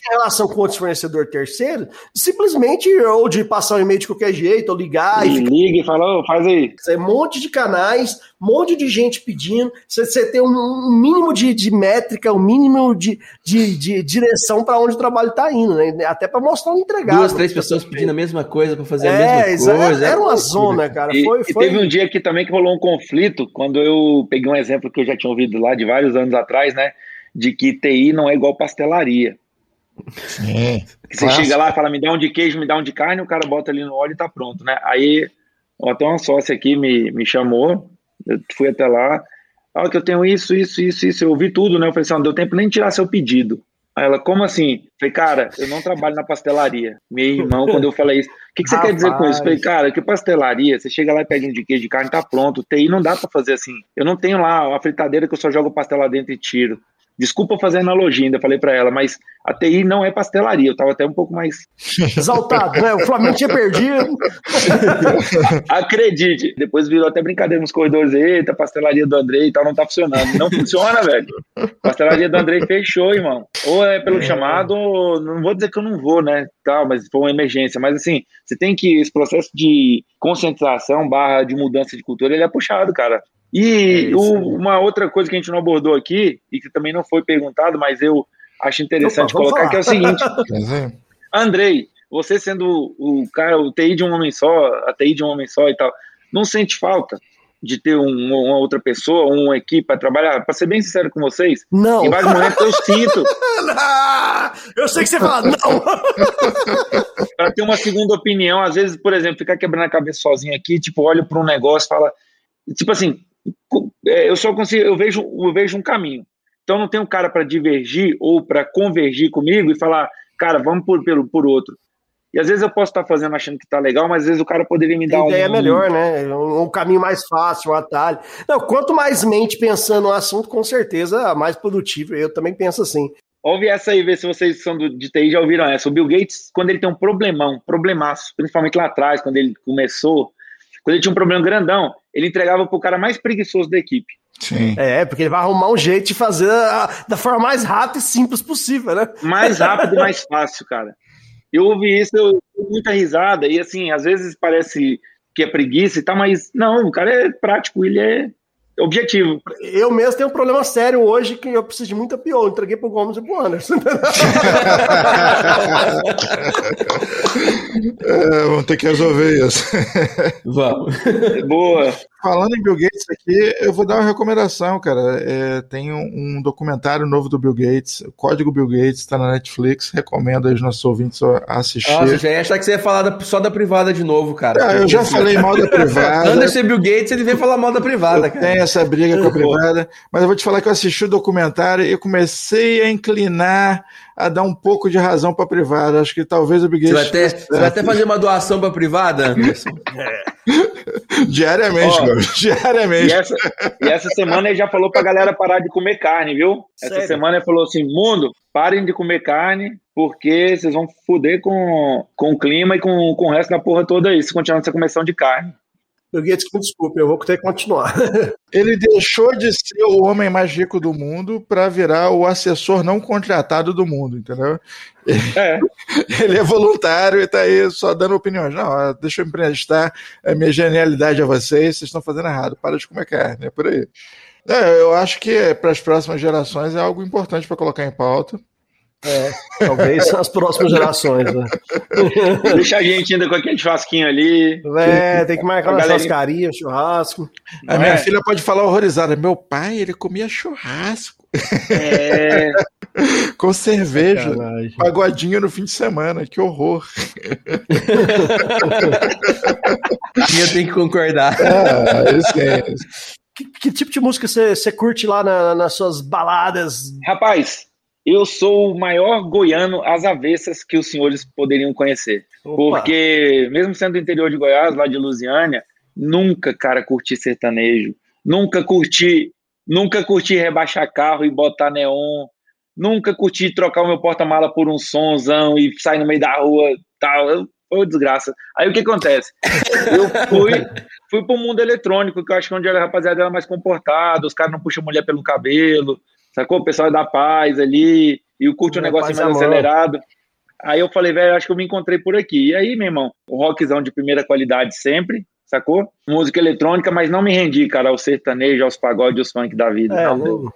tinha relação com outros fornecedores terceiros, simplesmente ou de passar um e-mail de qualquer jeito, ou ligar e. e liga e fala, oh, faz aí. É um monte de canais, um monte de gente pedindo. Você, você tem um, um, mínimo de, de métrica, um mínimo de, de, de direção para onde o trabalho está indo, né? Até para mostrar um entregado. Duas, três pessoas pedindo a mesma coisa para fazer é, a mesma coisa. Era uma zona, cara. E, foi, e foi... teve um dia aqui também que rolou um conflito, quando eu peguei um exemplo que eu já tinha ouvido lá de vários anos atrás, né? De que TI não é igual pastelaria. Sim. Você chega lá e fala, me dá um de queijo, me dá um de carne, o cara bota ali no óleo e tá pronto, né? Aí, até uma sócia aqui me, me chamou, eu fui até lá, ah, que eu tenho isso, isso, isso, isso, eu ouvi tudo, né? Eu falei assim, não deu tempo nem tirar seu pedido. Aí ela, como assim? Falei, cara, eu não trabalho na pastelaria. Meu irmão, quando eu falei isso, o que, que você Rapaz. quer dizer com isso? Eu falei, cara, que pastelaria, você chega lá e pede um de queijo de carne, tá pronto. TI não dá pra fazer assim. Eu não tenho lá uma fritadeira que eu só jogo pastel lá dentro e tiro. Desculpa fazer analogia, ainda falei para ela, mas a TI não é pastelaria. Eu tava até um pouco mais exaltado, né? O Flamengo tinha perdido. [laughs] Acredite. Depois virou até brincadeira nos corredores. Eita, pastelaria do Andrei e tal, não tá funcionando. Não funciona, velho. Pastelaria do Andrei fechou, irmão. Ou é pelo é. chamado, não vou dizer que eu não vou, né? Tal, mas foi uma emergência. Mas assim, você tem que esse processo de conscientização barra de mudança de cultura, ele é puxado, cara. E é o, uma outra coisa que a gente não abordou aqui, e que também não foi perguntado, mas eu acho interessante Opa, colocar, que é o seguinte. [laughs] Andrei, você sendo o cara, o TI de um homem só, a TI de um homem só e tal, não sente falta de ter um, uma outra pessoa, uma equipe para trabalhar? Para ser bem sincero com vocês, não. em vários momentos eu sinto. [laughs] eu sei que você fala, não. [laughs] para ter uma segunda opinião, às vezes, por exemplo, ficar quebrando a cabeça sozinho aqui, tipo, olho para um negócio, fala, tipo assim, eu só consigo, eu vejo, eu vejo um caminho. Então não tem um cara para divergir ou para convergir comigo e falar, cara, vamos por, pelo, por outro. E às vezes eu posso estar fazendo achando que tá legal, mas às vezes o cara poderia me dar uma ideia um... melhor, né? Um, um, caminho mais fácil, um atalho. Não, quanto mais mente pensando no assunto, com certeza mais produtivo. Eu também penso assim. Ouve essa aí, ver se vocês são do, de TI já ouviram essa. O Bill Gates, quando ele tem um problemão, problemaço, principalmente lá atrás, quando ele começou, quando ele tinha um problema grandão, ele entregava pro cara mais preguiçoso da equipe. Sim. É, porque ele vai arrumar um jeito de fazer a, da forma mais rápida e simples possível, né? Mais rápido e mais fácil, cara. Eu ouvi isso, eu dei muita risada, e assim, às vezes parece que é preguiça e tal, mas não, o cara é prático, ele é objetivo. Eu mesmo tenho um problema sério hoje que eu preciso de muita pior. Entreguei pro Gomes e pro Anderson. [laughs] é, vamos ter que resolver isso. Vamos. Boa. Falando em Bill Gates aqui, eu vou dar uma recomendação, cara. É, tem um, um, documentário novo do Bill Gates, o Código Bill Gates, está na Netflix. Recomendo aos nossos ouvintes assistir. Nossa, já ia achar que você ia falar da, só da privada de novo, cara. Ah, eu já falei mal da privada. Anderson Bill Gates, ele vem falar mal da privada, eu cara. Tem essa briga com a privada, mas eu vou te falar que eu assisti o documentário e comecei a inclinar a dar um pouco de razão para a privada. Acho que talvez o Gates. Você vai até, você vai até fazer uma doação para a privada, Anderson? É. [laughs] Diariamente, oh, Diariamente. E essa, e essa, semana ele já falou pra galera parar de comer carne, viu? Sério? Essa semana ele falou assim: mundo, parem de comer carne, porque vocês vão foder com, com o clima e com, com o resto da porra toda aí, se continuar essa comissão de carne. Gates, desculpe, eu vou ter que continuar. [laughs] Ele deixou de ser o homem mais rico do mundo para virar o assessor não contratado do mundo, entendeu? É. [laughs] Ele é voluntário e está aí só dando opiniões. Não, deixa eu emprestar a minha genialidade a vocês, vocês estão fazendo errado, para de comer carne, é por aí. É, eu acho que para as próximas gerações é algo importante para colocar em pauta. É, talvez as próximas gerações. Né? [laughs] Deixa a gente ainda com aquele churrasquinho ali. É, tem que marcar uma churrascaria, churrasco. A minha é. filha pode falar horrorizada: meu pai, ele comia churrasco. É. [laughs] com cerveja. Pagodinho no fim de semana, que horror. [laughs] Eu tenho que concordar. Ah, é, que, que, tipo de música você curte lá na, nas suas baladas? Rapaz, eu sou o maior goiano às avessas que os senhores poderiam conhecer. Opa. Porque, mesmo sendo do interior de Goiás, lá de Lusiânia, nunca, cara, curti sertanejo. Nunca curti, nunca curti rebaixar carro e botar neon. Nunca curti trocar o meu porta-mala por um sonzão e sair no meio da rua tal. Foi desgraça. Aí o que acontece? [laughs] Eu fui, fui pro mundo eletrônico, que eu acho que é onde a rapaziada era mais comportada, os caras não puxam mulher pelo cabelo, sacou? O pessoal é da paz ali, e curte um negócio mais acelerado. Aí eu falei, velho, acho que eu me encontrei por aqui. E aí, meu irmão, o rockzão de primeira qualidade sempre, sacou? Música eletrônica, mas não me rendi, cara, ao sertanejo, aos pagodes, aos funk da vida. É, não,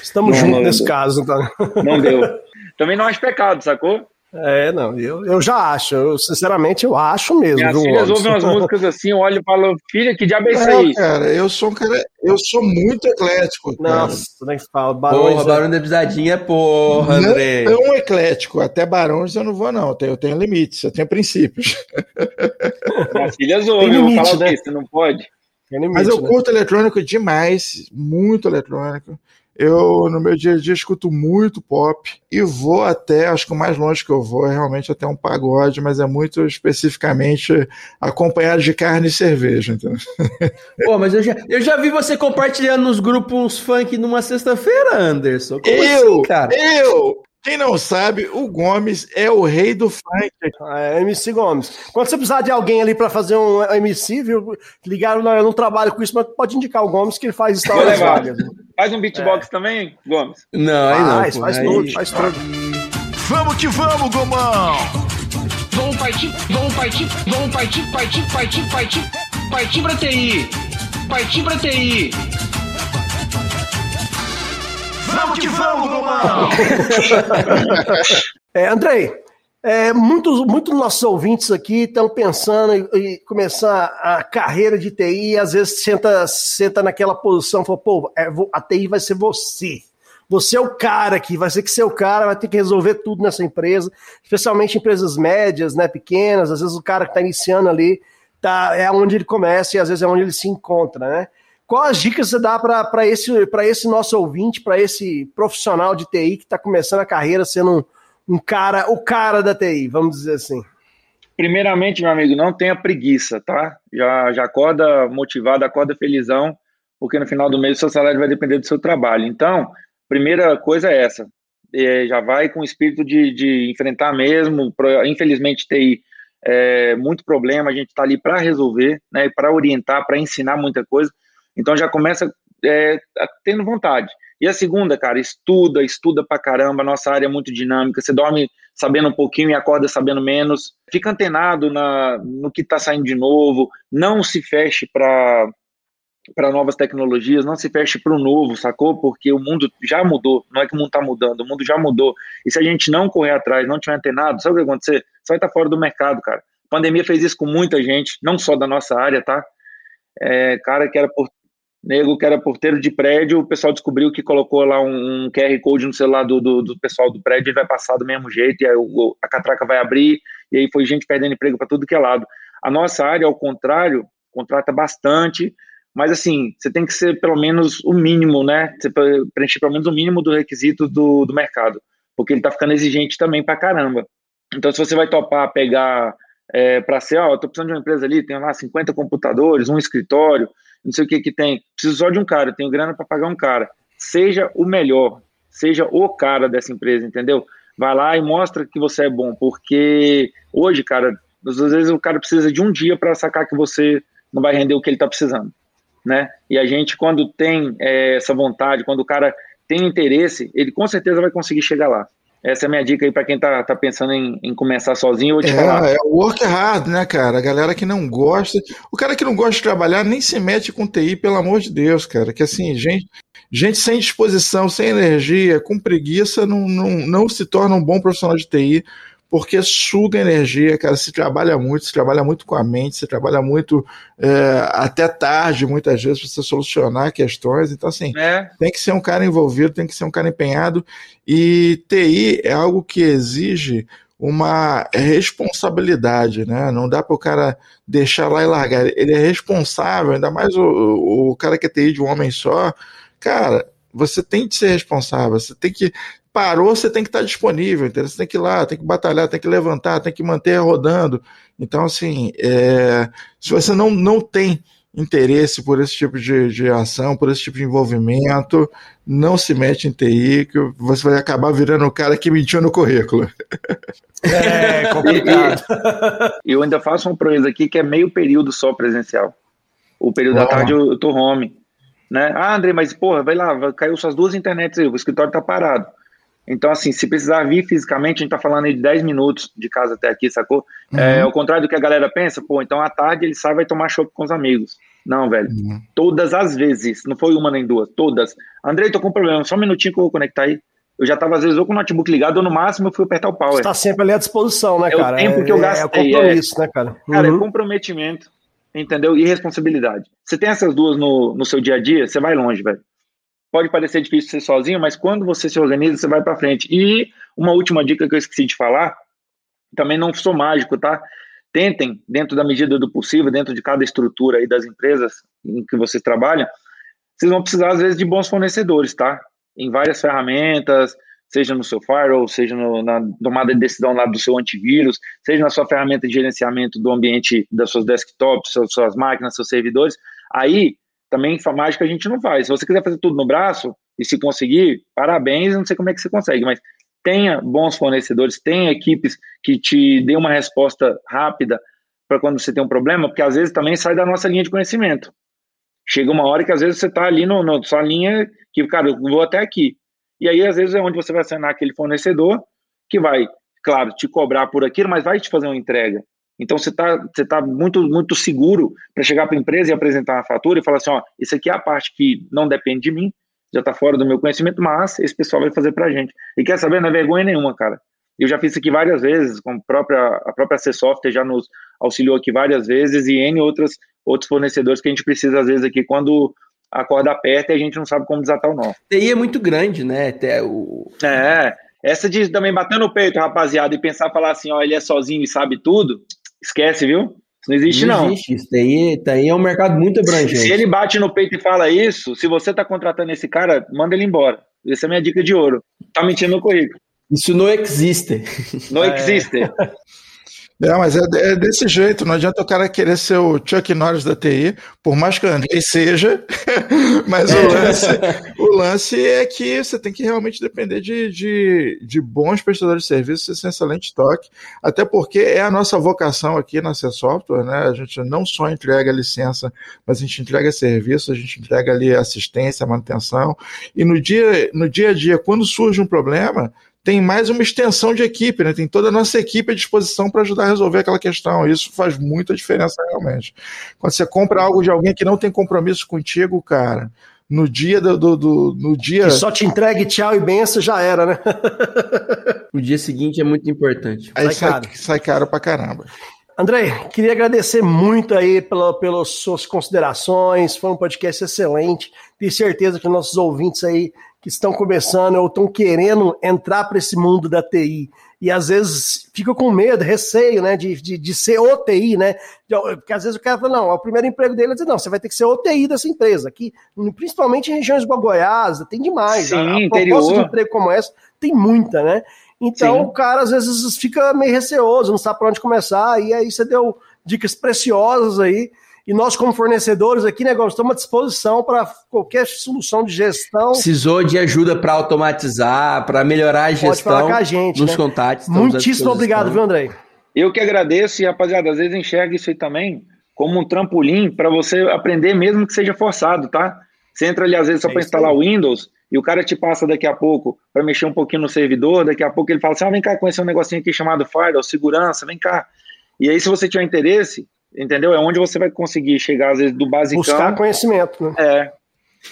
Estamos juntos nesse caso, então. Não deu. [laughs] Também não acho pecado, sacou? É, não, eu, eu já acho, eu, sinceramente eu acho mesmo. Minhas filhas ouvem umas [laughs] músicas assim, eu olho e falo, filha, que diabo é isso aí? cara, eu sou um cara, eu sou muito eclético. Cara. Nossa, nem fala, Barões. Porra, é... Barão da Pisadinha, porra, André. Não tão eclético, até Barões eu não vou não, eu tenho, eu tenho limites, eu tenho princípios. [laughs] Minhas filhas ouvem, eu falo né? você não pode. Limite, Mas eu né? curto eletrônico demais, muito eletrônico. Eu, no meu dia a dia, escuto muito pop e vou até, acho que o mais longe que eu vou é realmente até um pagode, mas é muito especificamente acompanhado de carne e cerveja, entendeu? [laughs] Pô, mas eu já, eu já vi você compartilhando nos grupos funk numa sexta-feira, Anderson. Como eu, assim, cara? Eu! Quem não sabe, o Gomes é o rei do funk. É, MC Gomes. Quando você precisar de alguém ali para fazer um MC, viu? Ligaram, não, eu não trabalho com isso, mas pode indicar o Gomes que ele faz histórias vagas. Faz um beatbox é. também, Gomes? Não, aí não. Faz, faz aí... tudo, faz tudo. Vamos que vamos, Gomão! Vamos partir, vamos partir, vamos partir, partir, partir, partir, partir pra TI. partir pra TI. Vamos que vamos, Romão! [laughs] é, Andrei, é, muitos, muitos dos nossos ouvintes aqui estão pensando em, em, começar a carreira de TI e às vezes senta, senta naquela posição, fala, pô, é, a TI vai ser você. Você é o cara aqui, vai ser que ser o cara, vai ter que resolver tudo nessa empresa, especialmente empresas médias, né, pequenas, às vezes o cara que está iniciando ali tá, é onde ele começa e às vezes é onde ele se encontra, né? Quais as dicas você dá para esse, esse nosso ouvinte, para esse profissional de TI que está começando a carreira sendo um um cara, o cara da TI, vamos dizer assim? Primeiramente, meu amigo, não tenha preguiça, tá? Já, já acorda motivado, acorda felizão, porque no final do mês seu salário vai depender do seu trabalho. Então, primeira coisa é essa. É, já vai com o espírito de, de enfrentar mesmo. Infelizmente, TI é muito problema, a gente está ali para resolver, né, para orientar, para ensinar muita coisa. Então já começa é, tendo vontade. E a segunda, cara, estuda, estuda pra caramba. Nossa área é muito dinâmica. Você dorme sabendo um pouquinho e acorda sabendo menos. Fica antenado na, no que está saindo de novo. Não se feche para para novas tecnologias, não se feche para o novo, sacou? Porque o mundo já mudou, não é que o mundo está mudando, o mundo já mudou. E se a gente não correr atrás, não tiver antenado, sabe o que vai acontecer? Você vai estar tá fora do mercado, cara. A pandemia fez isso com muita gente, não só da nossa área, tá? É, cara que era nego que era porteiro de prédio, o pessoal descobriu que colocou lá um, um QR Code no celular do, do, do, pessoal do prédio, ele vai passar do mesmo jeito, e aí o, a catraca vai abrir, e aí foi gente perdendo emprego para tudo que é lado. A nossa área, ao contrário, contrata bastante, mas assim, você tem que ser pelo menos o mínimo, né? Você preencher pelo menos o mínimo do requisito do, do mercado, porque ele tá ficando exigente também pra caramba. Então, se você vai topar pegar é, para ser, ó, eu tô precisando de uma empresa ali, tem lá 50 computadores, um escritório, não sei o que que tem. Preciso só de um cara, tenho grana para pagar um cara. Seja o melhor, seja o cara dessa empresa, entendeu? Vai lá e mostra que você é bom, porque hoje, cara, às vezes o cara precisa de um dia para sacar que você não vai render o que ele está precisando, né? E a gente, quando tem é, essa vontade, quando o cara tem interesse, ele com certeza vai conseguir chegar lá. Essa é a minha dica aí para quem tá, tá pensando em, em começar sozinho. Eu te é, falar. é work hard, né, cara? A galera que não gosta. O cara que não gosta de trabalhar nem se mete com TI, pelo amor de Deus, cara. Que assim, gente, gente sem disposição, sem energia, com preguiça, não, não, não se torna um bom profissional de TI porque suga energia, cara. Se trabalha muito, se trabalha muito com a mente, se trabalha muito é, até tarde, muitas vezes, para você solucionar questões. Então, assim, é. tem que ser um cara envolvido, tem que ser um cara empenhado. E TI é algo que exige uma responsabilidade, né? Não dá para o cara deixar lá e largar. Ele é responsável, ainda mais o, o cara que é TI de um homem só. Cara, você tem que ser responsável, você tem que parou, você tem que estar disponível, entendeu? Você tem que ir lá, tem que batalhar, tem que levantar, tem que manter rodando. Então, assim, é, se você não, não tem interesse por esse tipo de, de ação, por esse tipo de envolvimento, não se mete em TI, que você vai acabar virando o cara que mentiu no currículo. É [laughs] complicado. eu ainda faço um projeto aqui que é meio período só presencial. O período Uau. da tarde eu, eu tô home. Né? Ah, André, mas porra, vai lá, caiu suas duas internets aí, o escritório tá parado. Então, assim, se precisar vir fisicamente, a gente tá falando aí de 10 minutos de casa até aqui, sacou? Uhum. É, ao contrário do que a galera pensa, pô, então à tarde ele sai e vai tomar chopp com os amigos. Não, velho. Uhum. Todas as vezes, não foi uma nem duas, todas. Andrei, tô com um problema, só um minutinho que eu vou conectar aí. Eu já tava, às vezes, ou com o notebook ligado, ou no máximo eu fui apertar o power. Você tá sempre ali à disposição, né, cara? É o tempo que eu gastei. É, é compromisso, é, né, cara? Uhum. Cara, é uhum. comprometimento, entendeu? E responsabilidade. Você tem essas duas no, no seu dia a dia, você vai longe, velho pode parecer difícil ser sozinho, mas quando você se organiza, você vai para frente. E uma última dica que eu esqueci de falar, também não sou mágico, tá? Tentem, dentro da medida do possível, dentro de cada estrutura aí das empresas em que você trabalha, vocês vão precisar, às vezes, de bons fornecedores, tá? Em várias ferramentas, seja no seu firewall, seja no, na tomada de decisão lá do seu antivírus, seja na sua ferramenta de gerenciamento do ambiente das suas desktops, suas, suas máquinas, seus servidores. Aí, também mágica a gente não faz. Se você quiser fazer tudo no braço e se conseguir, parabéns, não sei como é que você consegue, mas tenha bons fornecedores, tenha equipes que te dê uma resposta rápida para quando você tem um problema, porque às vezes também sai da nossa linha de conhecimento. Chega uma hora que às vezes você está ali no, na sua linha que, cara, eu vou até aqui. E aí, às vezes, é onde você vai acionar aquele fornecedor que vai, claro, te cobrar por aquilo, mas vai te fazer uma entrega. Então você está você tá muito, muito seguro para chegar para a empresa e apresentar uma fatura e falar assim: ó, isso aqui é a parte que não depende de mim, já está fora do meu conhecimento, mas esse pessoal vai fazer para a gente. E quer saber? Não é vergonha nenhuma, cara. Eu já fiz isso aqui várias vezes, com a própria, a própria C Software já nos auxiliou aqui várias vezes e N outras, outros fornecedores que a gente precisa, às vezes, aqui quando a corda aperta e a gente não sabe como desatar o nó. TI é muito grande, né? Até o... É, essa de também bater no peito, rapaziada, e pensar, falar assim, ó, ele é sozinho e sabe tudo, esquece, viu? Isso não existe, não. Não existe, isso daí, daí é um mercado muito abrangente. Se ele bate no peito e fala isso, se você tá contratando esse cara, manda ele embora. Essa é a minha dica de ouro. Tá mentindo no currículo. Isso não existe. Não existe. [laughs] É, mas é, é, desse jeito, não adianta o cara querer ser o Chuck Norris da TI, por mais que o Andrei seja, [laughs] mas o lance, o lance é que você tem que realmente depender de, de, de bons prestadores de serviços, e excelente toque, até porque é a nossa vocação aqui na C Software, né? A gente não só entrega licença, mas a gente entrega serviço, a gente entrega ali assistência, manutenção, e no dia, no dia a dia, quando surge um problema, tem mais uma extensão de equipe, né? Tem toda a nossa equipe à disposição para ajudar a resolver aquela questão. Isso faz muita diferença realmente. Quando você compra algo de alguém que não tem compromisso contigo, cara, no dia do, do, do no dia e só te entregue tchau e benção já era, né? [laughs] o dia seguinte é muito importante. Aí sai, sai caro. sai caro pra caramba. André, queria agradecer muito aí pela, pelas suas considerações. Foi um podcast excelente. Tenho certeza que nossos ouvintes aí que estão começando ou estão querendo entrar para esse mundo da TI e às vezes fica com medo, receio, né, de, de, de ser OTI, né, porque às vezes o cara fala, não, é o primeiro emprego dele, diz, não, você vai ter que ser OTI dessa empresa, aqui, principalmente em regiões como Goiás, tem demais, Sim, a, a interior. proposta de emprego como essa tem muita, né, então Sim. o cara às vezes fica meio receoso, não sabe para onde começar, e aí você deu dicas preciosas aí, e nós, como fornecedores aqui, né, estamos à disposição para qualquer solução de gestão. Precisou de ajuda para automatizar, para melhorar a gestão Pode falar com a gente, nos né? contatos. Muitíssimo obrigado, viu, André? Eu que agradeço e, rapaziada, às vezes enxerga isso aí também como um trampolim para você aprender, mesmo que seja forçado, tá? Você entra ali, às vezes, só é para instalar o Windows e o cara te passa daqui a pouco para mexer um pouquinho no servidor, daqui a pouco ele fala assim, ah, vem cá conhecer um negocinho aqui chamado Firewall, segurança, vem cá. E aí, se você tiver interesse, entendeu? É onde você vai conseguir chegar, às vezes, do básico. Buscar conhecimento, né? É.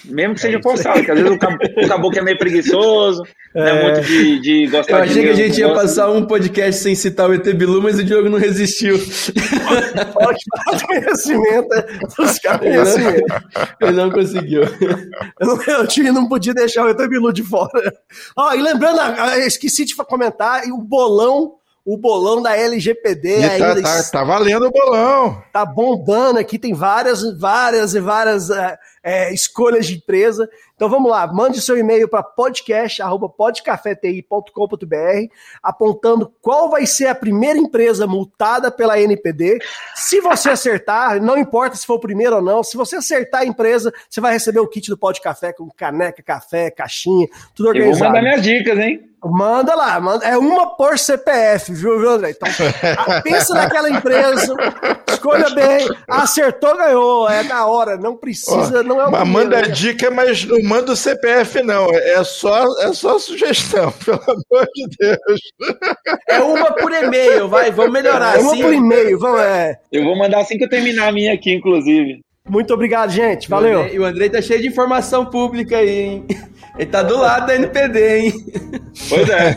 Mesmo que seja é forçado, que às vezes o, cab o caboclo é meio preguiçoso, é. né? Muito de, de gostar Eu achei que a gente ia passar um podcast sem citar o ET Bilu, mas o Diogo não resistiu. Pode conhecimento buscar conhecimento. Ele não conseguiu. Eu, não, eu tinha, não podia deixar o ET Bilu de fora. Ó, e lembrando, esqueci de comentar, o bolão o bolão da LGPD e tá, ainda. Tá, tá, tá, valendo o bolão. Tá bombando aqui, tem várias, várias e várias é, é, escolhas de empresa. Então vamos lá, mande seu e-mail para podcast@podcafeti.com.br, apontando qual vai ser a primeira empresa multada pela NPD. Se você acertar, não importa se for o primeiro ou não, se você acertar a empresa, você vai receber o kit do Pod Café com caneca, café, caixinha, tudo organizado. Eu vou mandar minhas dicas, hein? Manda lá, manda, é uma por CPF, viu, viu André? Então, [laughs] pensa naquela empresa, escolha bem, acertou, ganhou, é da hora, não precisa, não é o Mas manda né? dica, mas não manda o CPF, não, é só, é só sugestão, [laughs] pelo amor de Deus. É uma por e-mail, vai, vamos melhorar. É uma assim. por e-mail, vamos, é. Eu vou mandar assim que eu terminar a minha aqui, inclusive. Muito obrigado, gente, valeu. E o Andrei tá cheio de informação pública aí, hein? Ele tá do lado da NPD, hein? Pois é.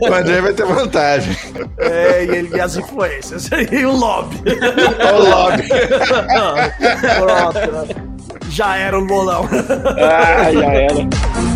o André vai ter vantagem. É, e, ele, e as influências. E o lobby. o lobby. [laughs] Pronto. Já era o bolão. Ah, já era.